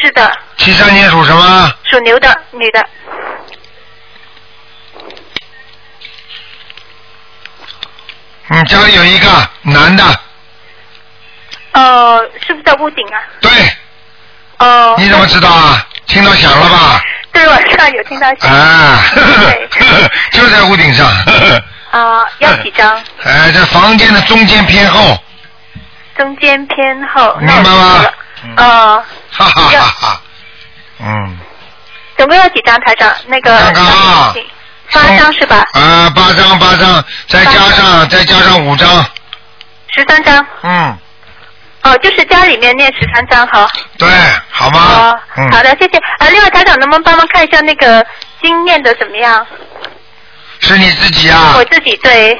Speaker 16: 是的，
Speaker 1: 七三年属什么？
Speaker 16: 属牛的女的。
Speaker 1: 嗯，家里有一个男的，
Speaker 16: 呃，是不是在屋顶啊？
Speaker 1: 对。
Speaker 16: 哦。
Speaker 1: 你怎么知道啊？听到响了吧？
Speaker 16: 对，晚上有听到响。
Speaker 1: 啊，就在屋顶上。
Speaker 16: 啊、要几张？
Speaker 1: 哎，在房间的中间偏后，
Speaker 16: 中间偏后。
Speaker 1: 明白吗？
Speaker 16: 哦，
Speaker 1: 哈哈哈哈。嗯，
Speaker 16: 总共要几张台长？那个
Speaker 1: 看看啊，
Speaker 16: 八张是吧？
Speaker 1: 啊，八张八张，再加上再加上五张，
Speaker 16: 十三张。
Speaker 1: 嗯，
Speaker 16: 哦，就是家里面念十三章哈。
Speaker 1: 对，好吗？
Speaker 16: 哦，
Speaker 1: 嗯
Speaker 16: 好的，谢谢。啊，另外台长能不能帮忙看一下那个经念的怎么样？
Speaker 1: 是你自己啊
Speaker 16: 我？自己对，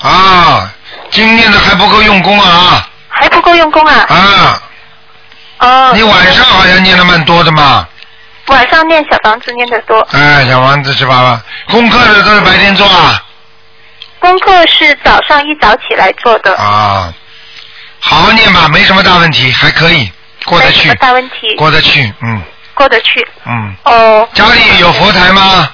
Speaker 1: 啊，经念的还不够用功啊！
Speaker 16: 还不够用功啊。
Speaker 1: 啊。
Speaker 16: 哦。
Speaker 1: 你晚上好像念的蛮多的嘛，
Speaker 16: 晚上念小房子念的多，
Speaker 1: 哎，小房子是吧？功课的都是白天做啊。
Speaker 16: 功课是早上一早起来做的。
Speaker 1: 啊，好好念吧，没什么大问题，还可以过得去
Speaker 16: 没什么，大问题，
Speaker 1: 过得去，嗯
Speaker 16: 过得去。
Speaker 1: 嗯。
Speaker 16: 哦。
Speaker 1: 家里有佛台吗？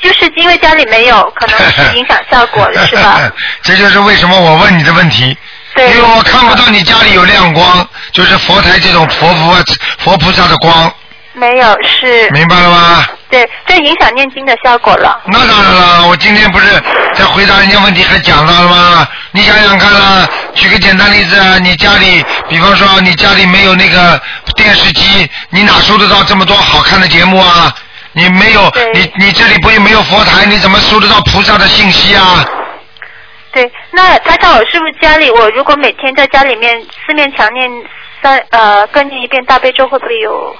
Speaker 16: 就是因为家里没有，可能是影响效果了，是吧？
Speaker 1: 这就是为什么我问你的问题。
Speaker 16: 对。
Speaker 1: 因为我看不到你家里有亮光，就是佛台这种佛佛佛菩萨的光，
Speaker 16: 没有，是。
Speaker 1: 明白了吗？
Speaker 16: 对，这影响念经的效果了。
Speaker 1: 那当然了，我今天不是在回答人家问题还讲到了吗？你想想看啦，举个简单例子啊，你家里，比方说你家里没有那个电视机，你哪收得到这么多好看的节目啊？你没有，你你这里不也没有佛台，你怎么收得到菩萨的信息啊？
Speaker 16: 对，那台长，我是不是家里我如果每天在家里面四面墙念三呃各念一遍大悲咒，会不会有？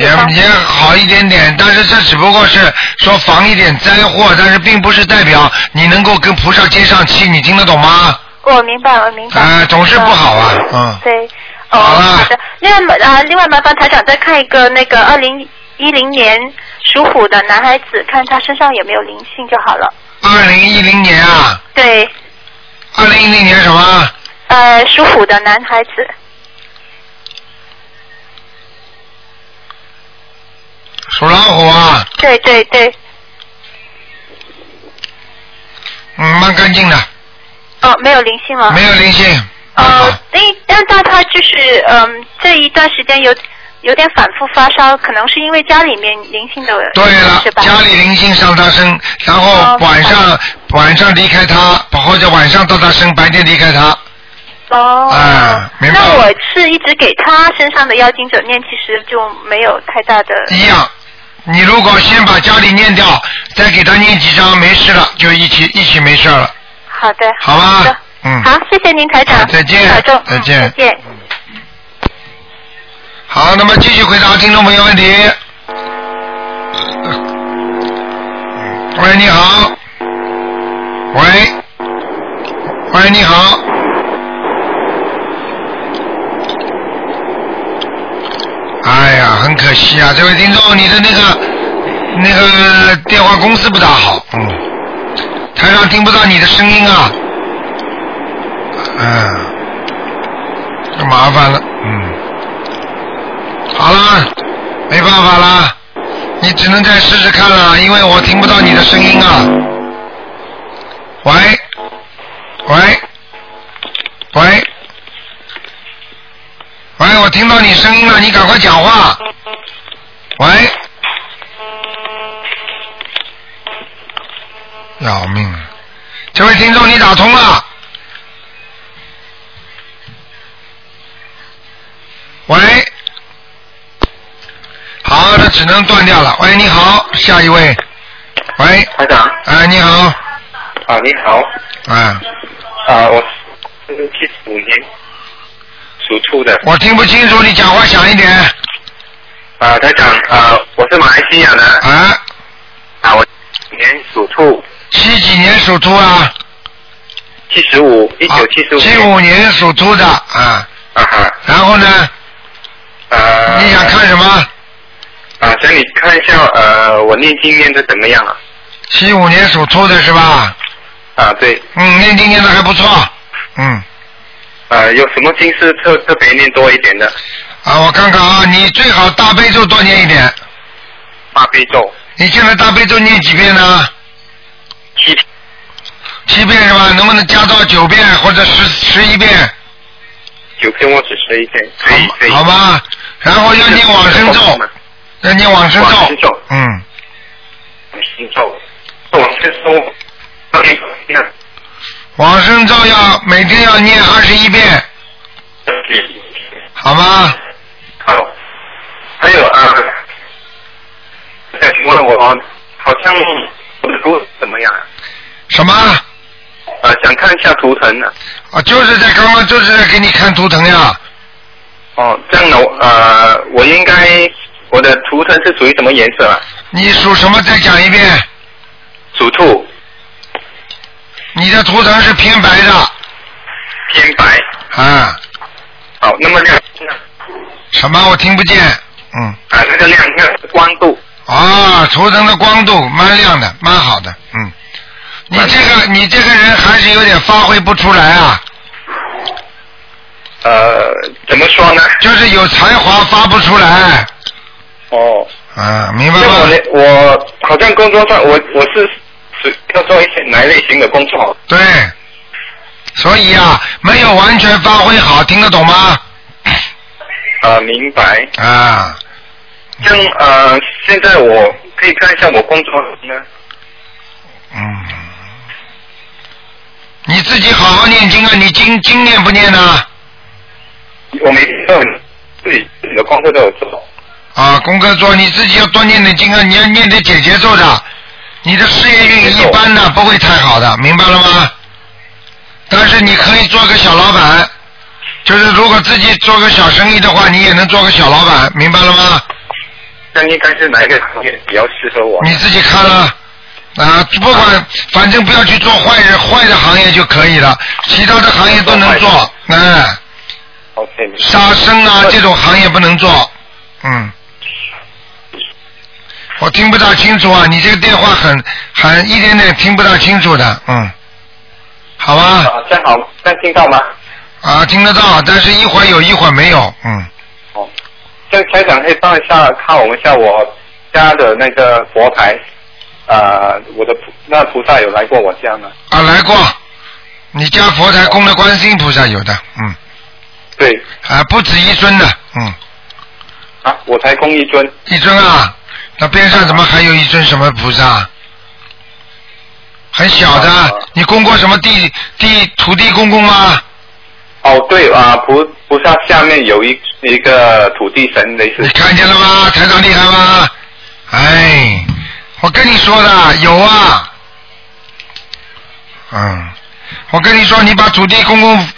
Speaker 1: 也也好一点点，但是这只不过是说防一点灾祸，但是并不是代表你能够跟菩萨接上气，你听得懂吗？
Speaker 16: 我明白，我明白。
Speaker 1: 啊、总是不好啊，嗯。
Speaker 16: 对，哦，好的。另外麻啊，另外麻烦台长再看一个那个二零一零年属虎的男孩子，看他身上有没有灵性就好了。
Speaker 1: 二零一零年啊，
Speaker 16: 对，
Speaker 1: 二零一零年什么？
Speaker 16: 呃，属虎的男孩子，
Speaker 1: 属老虎啊，
Speaker 16: 对对对，
Speaker 1: 嗯，蛮干净的，
Speaker 16: 哦，没有灵性了。
Speaker 1: 没有灵性。
Speaker 16: 呃，那但但他就是嗯，这一段时间有有点反复发烧，可能是因为家里面灵性的
Speaker 1: 对了？，家里灵性上他身，然后晚上、晚上离开他，或者晚上到他身，白天离开他。
Speaker 16: 哦。
Speaker 1: 啊，明白
Speaker 16: 那？我是一直给他身上的妖精者念，其实就没有太大的。
Speaker 1: 一样，你如果先把家里念掉，再给他念几张，没事了，就一起一起没事了。
Speaker 16: 好的。
Speaker 1: 好吧
Speaker 16: 好
Speaker 1: 嗯
Speaker 16: 好，谢谢您台长。
Speaker 1: 再见
Speaker 16: 保重。
Speaker 1: 再见
Speaker 16: 嗯再见。
Speaker 1: 好，那么继续回答听众朋友问题。喂，你好。喂，喂，你好。哎呀，很可惜啊，这位听众，你的那个那个电话公司不大好，嗯，台上听不到你的声音啊，嗯，就麻烦了，嗯，好了，没办法啦，你只能再试试看了，因为我听不到你的声音啊。喂，喂，喂，喂，我听到你声音了，你赶快讲话。喂，要命了！这位听众，你打通了。喂，好，那只能断掉了。喂，你好，下一位。喂，
Speaker 17: 台长。
Speaker 1: 哎，你好，
Speaker 17: 啊，你好。
Speaker 1: 啊，
Speaker 17: 啊，我是七五年属兔的。
Speaker 1: 我听不清楚，你讲话响一点。
Speaker 17: 啊，台长，啊，我是马来西亚的。
Speaker 1: 啊。
Speaker 17: 啊，我年属兔。
Speaker 1: 七几年属兔啊？
Speaker 17: 七十五，一九七十五。
Speaker 1: 七五年属兔的啊。
Speaker 17: 啊哈。
Speaker 1: 然后呢？
Speaker 17: 呃。
Speaker 1: 你想看什么？
Speaker 17: 啊，想你看一下，呃，我念经念的怎么样啊？
Speaker 1: 七五年属兔的是吧？
Speaker 17: 啊，对。
Speaker 1: 嗯，念经念的还不错。嗯。
Speaker 17: 呃，有什么经是特特别念多一点的？
Speaker 1: 啊，我看看啊，你最好大悲咒多念一点。
Speaker 17: 大悲咒。
Speaker 1: 你现在大悲咒念几遍呢？
Speaker 17: 七。
Speaker 1: 七遍是吧？能不能加到九遍或者十十一遍？
Speaker 17: 九遍或者十一遍，可以可以。
Speaker 1: 好吧，然后要念往生咒，要念往生咒。
Speaker 17: 往生咒
Speaker 1: 嗯，
Speaker 17: 往生咒，往生咒，
Speaker 1: 往生咒要每天要念二十一遍，好吗？
Speaker 17: 好。还有啊，再请问我好像我的图怎么样啊？
Speaker 1: 什么？
Speaker 17: 啊，想看一下图腾呢。
Speaker 1: 啊，就是在刚刚就是在给你看图腾呀。
Speaker 17: 哦，这样的，呃，我应该我的图腾是属于什么颜色啊？
Speaker 1: 你属什么？再讲一遍。
Speaker 17: 属兔。
Speaker 1: 你的图腾是偏白的。
Speaker 17: 偏白。
Speaker 1: 啊。
Speaker 17: 好，那么亮
Speaker 1: 什么？我听不见。嗯。
Speaker 17: 啊，那个亮那个光度。
Speaker 1: 啊，图腾的光度蛮亮的，蛮好的，嗯。你这个你这个人还是有点发挥不出来啊。
Speaker 17: 呃，怎么说呢？
Speaker 1: 就是有才华发不出来。
Speaker 17: 哦。
Speaker 1: 啊，明白吗？
Speaker 17: 我，我好像工作上，我我是是要做一些哪一类型的工作？
Speaker 1: 对。所以啊，没有完全发挥好，听得懂吗？
Speaker 17: 啊，明白。
Speaker 1: 啊。
Speaker 17: 像呃，现在我可以看一下我工作呢。
Speaker 1: 嗯。你自己好好念经啊！你经经念不念呢？
Speaker 17: 我每天都有自己自己的功课都有做。
Speaker 1: 啊，功课做你自己要多念点经啊！你要念点解节奏的。你的事业运一般的，不会太好的，明白了吗？但是你可以做个小老板，就是如果自己做个小生意的话，你也能做个小老板，明白了吗？
Speaker 17: 那应该是哪一个行业比较适合我？
Speaker 1: 你自己看了。啊，不管，反正不要去做坏人坏的行业就可以了，其他的行业都能做，嗯。
Speaker 17: OK。
Speaker 1: 杀生啊，这种行业不能做，嗯。我听不大清楚啊，你这个电话很很一点点听不大清楚的，嗯。好吧。
Speaker 17: 啊，这样好，这样听到吗？
Speaker 1: 啊，听得到，但是一会儿有一会儿没有，嗯。
Speaker 17: 这样台长可以帮一下看我们一下我家的那个佛台，呃，我的菩那菩萨有来过我家吗？
Speaker 1: 啊，来过，你家佛台供的观世音菩萨有的，嗯。
Speaker 17: 对。
Speaker 1: 啊，不止一尊的，嗯。
Speaker 17: 啊，我才供一尊。
Speaker 1: 一尊啊，那边上怎么还有一尊什么菩萨？很小的，你供过什么地地土地公公吗？
Speaker 17: 哦，对啊，菩菩萨下面有一一个土地神类似。
Speaker 1: 你看见了吗？台长厉害吗？哎，我跟你说的有啊，嗯，我跟你说，你把土地公公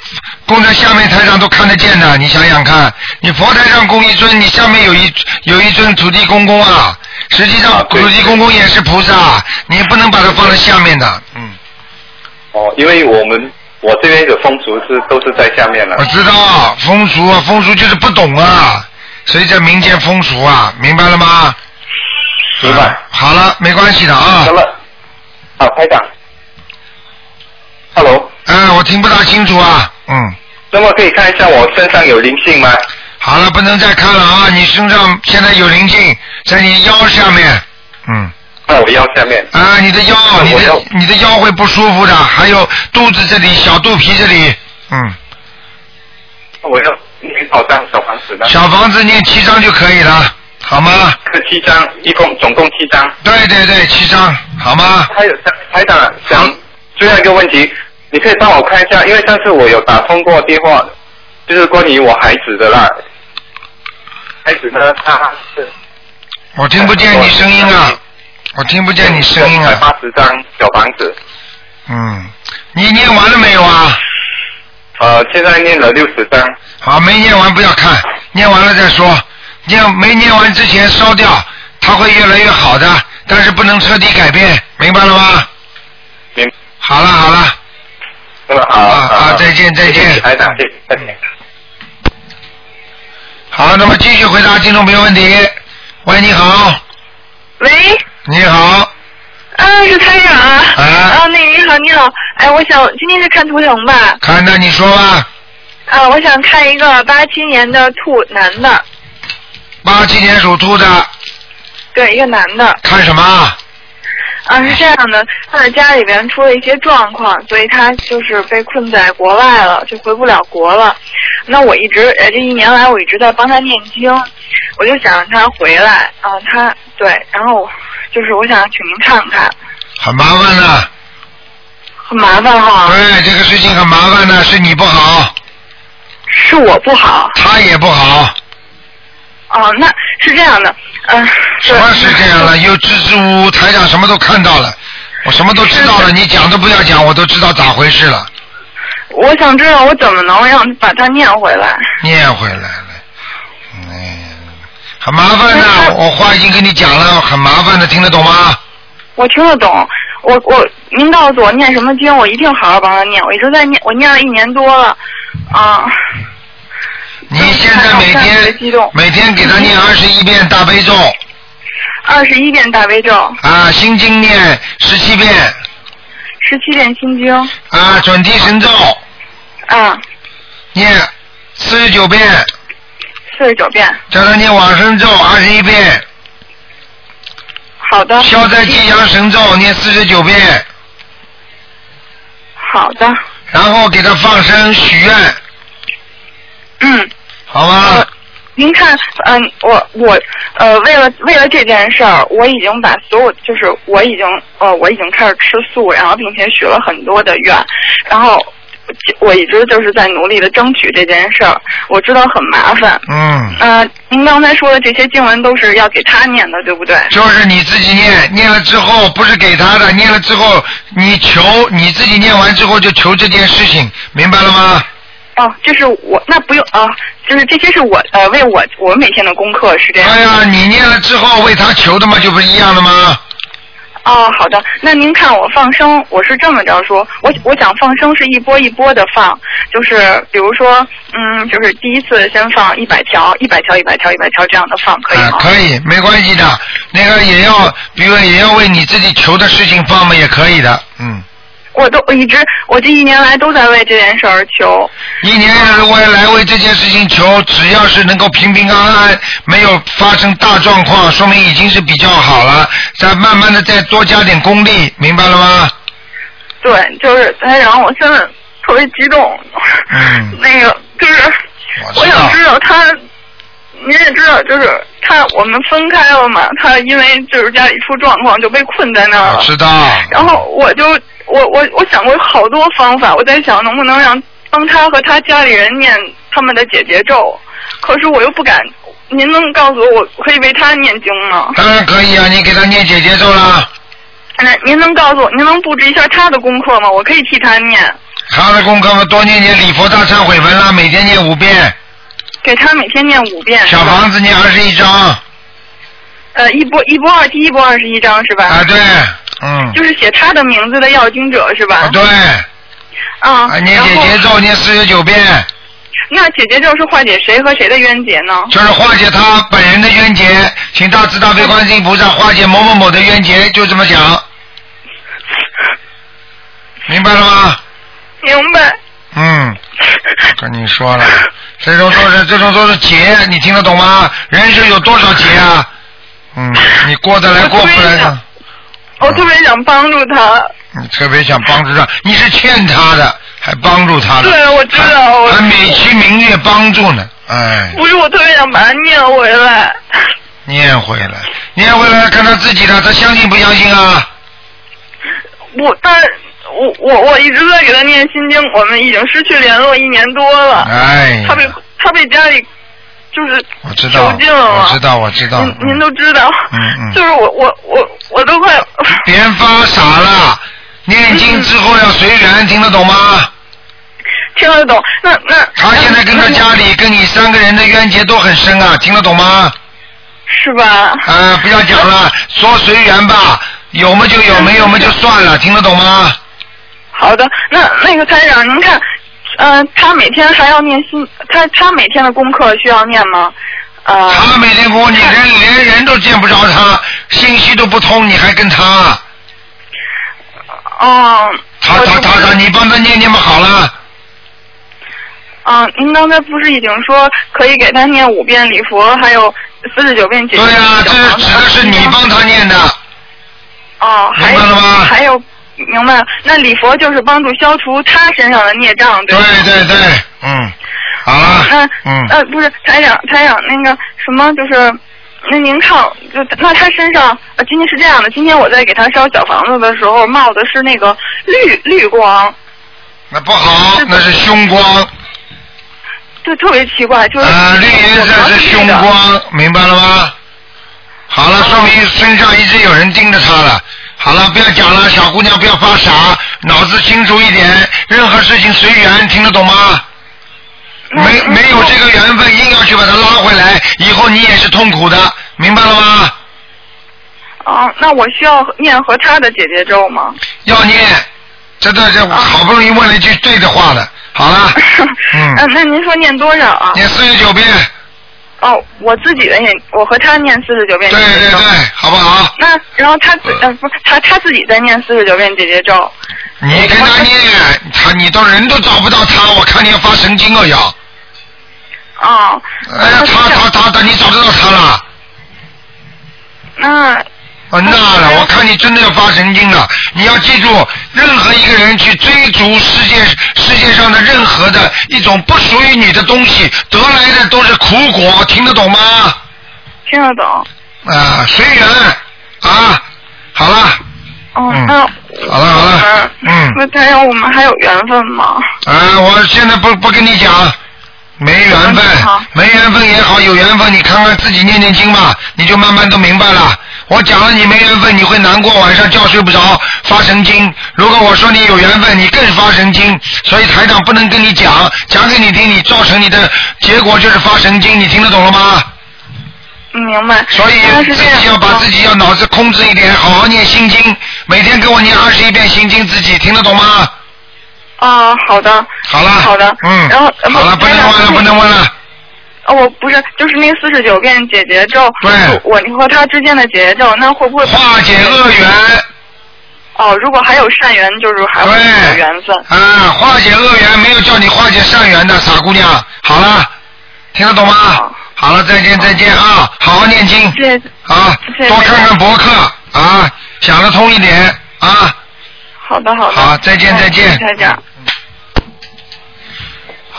Speaker 1: 供在下面台上都看得见的，你想想看，你佛台上供一尊，你下面有一有一尊土地公公啊，实际上土地公公也是菩萨，你不能把它放在下面的，嗯，
Speaker 17: 哦，因为我们我这边的风俗是都是在下面了。
Speaker 1: 我知道风俗啊，风俗就是不懂啊，所以叫民间风俗啊，明白了吗？
Speaker 17: 明白。
Speaker 1: 好了，没关系的啊。
Speaker 17: 那么，啊，台长，Hello，
Speaker 1: 嗯，我听不大清楚啊，嗯。
Speaker 17: 那么可以看一下我身上有灵性吗？
Speaker 1: 好了，不能再看了啊！你身上现在有灵性，在你腰下面，嗯。
Speaker 17: 在我腰下面。
Speaker 1: 啊，你的腰，你的你的腰会不舒服的，还有肚子这里、小肚皮这里，嗯。
Speaker 17: 我要念好张小房子的。
Speaker 1: 小房子念七张就可以了，好吗？
Speaker 17: 是七张，一共总共七张。
Speaker 1: 对对对，七张，好吗？
Speaker 17: 还有台长想最后一个问题，你可以帮我看一下，因为上次我有打通过电话，就是关于我孩子的啦。孩子呢，他是
Speaker 1: 我听不见你声音啊，我听不见你声音啊。
Speaker 17: 八十张小房子，
Speaker 1: 嗯，你念完了没有啊？
Speaker 17: 呃，现在念了六十张。
Speaker 1: 好，没念完不要看，念完了再说。念没念完之前烧掉，它会越来越好的，但是不能彻底改变，明白了吗？
Speaker 17: 明。
Speaker 1: 好了好了，
Speaker 17: 那么好
Speaker 1: 啊啊，再见再见。
Speaker 17: 台长，谢谢，再见。
Speaker 1: 好，那么继续回答听众朋友问题。喂，你好。
Speaker 10: 喂。
Speaker 1: 你好。
Speaker 10: 啊，是台长啊。啊。那你好，你好。哎，我想今天是看图腾吧？
Speaker 1: 看的，你说吧。
Speaker 10: 啊，我想看一个八七年的兔男的，
Speaker 1: 八七年属兔的，
Speaker 10: 对，一个男的。
Speaker 1: 看什么？
Speaker 10: 啊，是这样的，他在家里边出了一些状况，所以他就是被困在国外了，就回不了国了。那我一直呃这一年来我一直在帮他念经，我就想让他回来啊，他对，然后就是我想请您看看，
Speaker 1: 很麻烦的。
Speaker 10: 很麻烦哈。
Speaker 1: 对，这个事情很麻烦的，是你不好。
Speaker 10: 是我不好。
Speaker 1: 他也不好。
Speaker 10: 哦，那是这样的，嗯、
Speaker 1: 什么是这样的？又支支吾吾，台长什么都看到了，我什么都知道了，你讲都不要讲，我都知道咋回事了。
Speaker 10: 我想知道我怎么能让把它念回来。
Speaker 1: 念回来了，嗯，很麻烦的，我话已经跟你讲了，很麻烦的，听得懂吗？
Speaker 10: 我听得懂，我我您告诉我念什么经，我一定好好帮他念。我一直在念，我念了一年多了，啊。
Speaker 1: 你现在每天每天给他念二十一遍大悲咒。
Speaker 10: 二十一遍大悲咒，
Speaker 1: 啊，心经念十七遍。
Speaker 10: 十七遍心经，
Speaker 1: 啊，准提神咒。
Speaker 10: 啊，
Speaker 1: 念四十九遍，
Speaker 10: 四十九遍。
Speaker 1: 叫他念往生咒二十一遍，
Speaker 10: 好的。
Speaker 1: 消灾吉祥神咒念四十九遍，
Speaker 10: 好的。
Speaker 1: 然后给他放生许愿，
Speaker 10: 嗯。
Speaker 1: 好吗？
Speaker 10: 您看，嗯，我我呃，为了为了这件事儿，我已经把所有就是我已经呃我已经开始吃素，然后并且许了很多的愿，然后我一直就是在努力的争取这件事儿。我知道很麻烦。
Speaker 1: 嗯。
Speaker 10: 呃，您刚才说的这些经文都是要给他念的，对不对？
Speaker 1: 就是你自己念，念了之后不是给他的，念了之后你求你自己念完之后就求这件事情，明白了吗？
Speaker 10: 哦，这是我那不用啊，就是这些是我呃为我我每天的功课是这样。
Speaker 1: 哎呀，你念了之后为他求的嘛，就不是一样的吗？
Speaker 10: 哦，好的。那您看我放生，我是这么着说，我我想放生是一波一波的放，就是比如说，嗯，就是第一次先放一百条，一百条，一百条，一百条这样的放，可以吗？
Speaker 1: 啊，可以，没关系的。那个也要，比如也要为你自己求的事情放嘛，也可以的，嗯。
Speaker 10: 我都一直我这一年来都在为这件事儿求。
Speaker 1: 一年如果来为这件事情求，只要是能够平平安安，没有发生大状况，说明已经是比较好了。再慢慢的再多加点功力，明白了吗？
Speaker 10: 对，就是哎，然后，我现在特别激动。
Speaker 1: 嗯。
Speaker 10: 那个就是，我想知道他，您也知道，就是他我们分开了嘛，他因为就是家里出状况就被困在那儿了。
Speaker 1: 知道。
Speaker 10: 然后我就我我我想过好多方法，我在想能不能让帮他和他家里人念他们的姐姐咒，可是我又不敢您能告诉我，我可以为他念经吗？
Speaker 1: 当然可以啊，你给他念姐姐咒啦。
Speaker 10: 那您能告诉我，您能布置一下他的功课吗？我可以替他念，
Speaker 1: 他的功课嘛，多念念礼佛大忏悔文啦，每天念五遍。
Speaker 10: 给他每天念五遍。
Speaker 1: 小房子念二十一章。
Speaker 10: 呃，一波一波二，第一波二十一章是吧？
Speaker 1: 啊，对，嗯。
Speaker 10: 就是写他的名字的要经者是吧？
Speaker 1: 对。
Speaker 10: 啊。
Speaker 1: 啊，念姐姐咒念四十九遍。
Speaker 10: 那姐姐咒是化解谁和谁的冤结呢？
Speaker 1: 就是化解他本人的冤结，请大慈大悲观世音菩萨化解某某某的冤结，就这么讲。明白了吗？
Speaker 10: 明白。
Speaker 1: 嗯，跟你说了，这种都是这种都是劫，你听得懂吗？人生有多少劫啊？嗯，你过得来过不来的。
Speaker 10: 我特别想帮助他。
Speaker 1: 你特别想帮助他，你是欠他的，还帮助他的。
Speaker 10: 对，我知道。我
Speaker 1: 还美其名曰帮助呢，哎。
Speaker 10: 不是，我特别想把他念回来。
Speaker 1: 念回来，念回来看他自己的，他相信不相信啊？
Speaker 10: 我他我我我一直在给他念心经，我们已经失去联络一年多了。
Speaker 1: 哎。
Speaker 10: 他被他被家里就是
Speaker 1: 我知道，我知道，我知道。
Speaker 10: 您您都知道。
Speaker 1: 嗯嗯。
Speaker 10: 就是我我我我都快。
Speaker 1: 别发傻了，念经之后要随缘，听得懂吗？
Speaker 10: 听得懂。那那。
Speaker 1: 他现在跟他家里跟你三个人的冤结都很深啊，听得懂吗？
Speaker 10: 是吧？
Speaker 1: 啊，不要讲了，说随缘吧，有么就有，没有么就算了，听得懂吗？
Speaker 10: 好的，那那个台长，您看，呃，他每天还要念心，他他每天的功课需要念吗？呃。
Speaker 1: 他每天功课，你连连人都见不着他，信息都不通，你还跟他？
Speaker 10: 哦。
Speaker 1: 他他他他，你帮他念念不好了。
Speaker 10: 啊，您刚才不是已经说可以给他念五遍礼佛，还有四十九遍
Speaker 1: 对呀，这是指的是你帮他念的。
Speaker 10: 哦，还有还有，明白了。那礼佛就是帮助消除他身上的孽障，对吧？
Speaker 1: 对对对，嗯，好了。
Speaker 10: 那
Speaker 1: 嗯
Speaker 10: 呃，不是台长，台长那个什么，就是那您看，就那他身上，呃，今天是这样的，今天我在给他烧小房子的时候，冒的是那个绿绿光，
Speaker 1: 那不好，那是凶光。
Speaker 10: 就特别奇怪，就是
Speaker 1: 呃，绿颜色是凶光，明白了吗？好了，说明身上一直有人盯着他了。好了，不要讲了，小姑娘不要发傻，脑子清楚一点，任何事情随缘，听得懂吗？没没有这个缘分，硬要去把他拉回来，以后你也是痛苦的，明白了吗？
Speaker 10: 哦，那我需要念和他的姐姐咒吗？
Speaker 1: 要念，这这这，好不容易问了一句对的话了，好了，嗯，
Speaker 10: 嗯，那您说念多少啊？
Speaker 1: 念四十九遍。
Speaker 10: 哦，我自己的念，我和他念四十九遍姐姐咒。
Speaker 1: 对对对，好不好？
Speaker 10: 那然后他自呃不是他他自己在念四十九遍姐姐咒。
Speaker 1: 你跟他念，他你都人都找不到他，我看你要发神经了要。
Speaker 10: 哦。
Speaker 1: 哎呀，他他他他，你找得到他了？
Speaker 10: 那。
Speaker 1: 啊，那了，我看你真的要发神经了。你要记住，任何一个人去追逐世界世界上的任何的一种不属于你的东西，得来的都是苦果，听得懂吗？
Speaker 10: 听得懂。
Speaker 1: 啊，随缘啊，好了。
Speaker 10: 哦，
Speaker 1: 嗯
Speaker 10: 那
Speaker 1: 好了好了，嗯。
Speaker 10: 那太阳，我们还有缘分吗？
Speaker 1: 啊，我现在不不跟你讲，没缘分，没缘分也好，有缘分，你看看自己念念经吧，你就慢慢都明白了。我讲了你没缘分，你会难过，晚上觉睡不着，发神经。如果我说你有缘分，你更发神经。所以台长不能跟你讲，讲给你听，你造成你的结果就是发神经，你听得懂了吗？
Speaker 10: 嗯，明白。
Speaker 1: 所以自己要把自己要脑子控制一点，好好念心经，每天给我念二十一遍心经，自己听得懂吗？
Speaker 10: 啊，好的。
Speaker 1: 好了。
Speaker 10: 好的。
Speaker 1: 嗯。
Speaker 10: 然后
Speaker 1: 好了，不能问了，不能问了。
Speaker 10: 哦，我不是，就是那四十九遍姐姐咒，
Speaker 1: 对，
Speaker 10: 我和他之间的姐姐咒，那会不会
Speaker 1: 化解恶缘？
Speaker 10: 哦，如果还有善缘，就是还会有缘分。
Speaker 1: 啊，化解恶缘没有叫你化解善缘的傻姑娘。好了，听得懂吗？好了，再见再见啊，好好念经。
Speaker 10: 谢谢。
Speaker 1: 啊，多看看博客啊，想得通一点啊。
Speaker 10: 好的好的。
Speaker 1: 好，再见再见。
Speaker 10: 台长。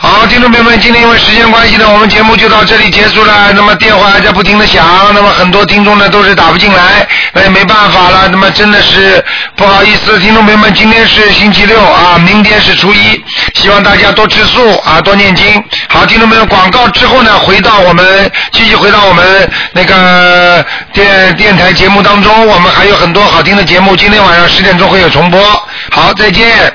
Speaker 1: 好，听众朋友们，今天因为时间关系呢，我们节目就到这里结束了。那么电话还在不停的响，那么很多听众呢都是打不进来，那也没办法了。那么真的是不好意思，听众朋友们，今天是星期六啊，明天是初一，希望大家多吃素啊，多念经。好。听众朋友，广告之后呢，回到我们继续回到我们那个电电台节目当中，我们还有很多好听的节目，今天晚上十点钟会有重播。好，再见。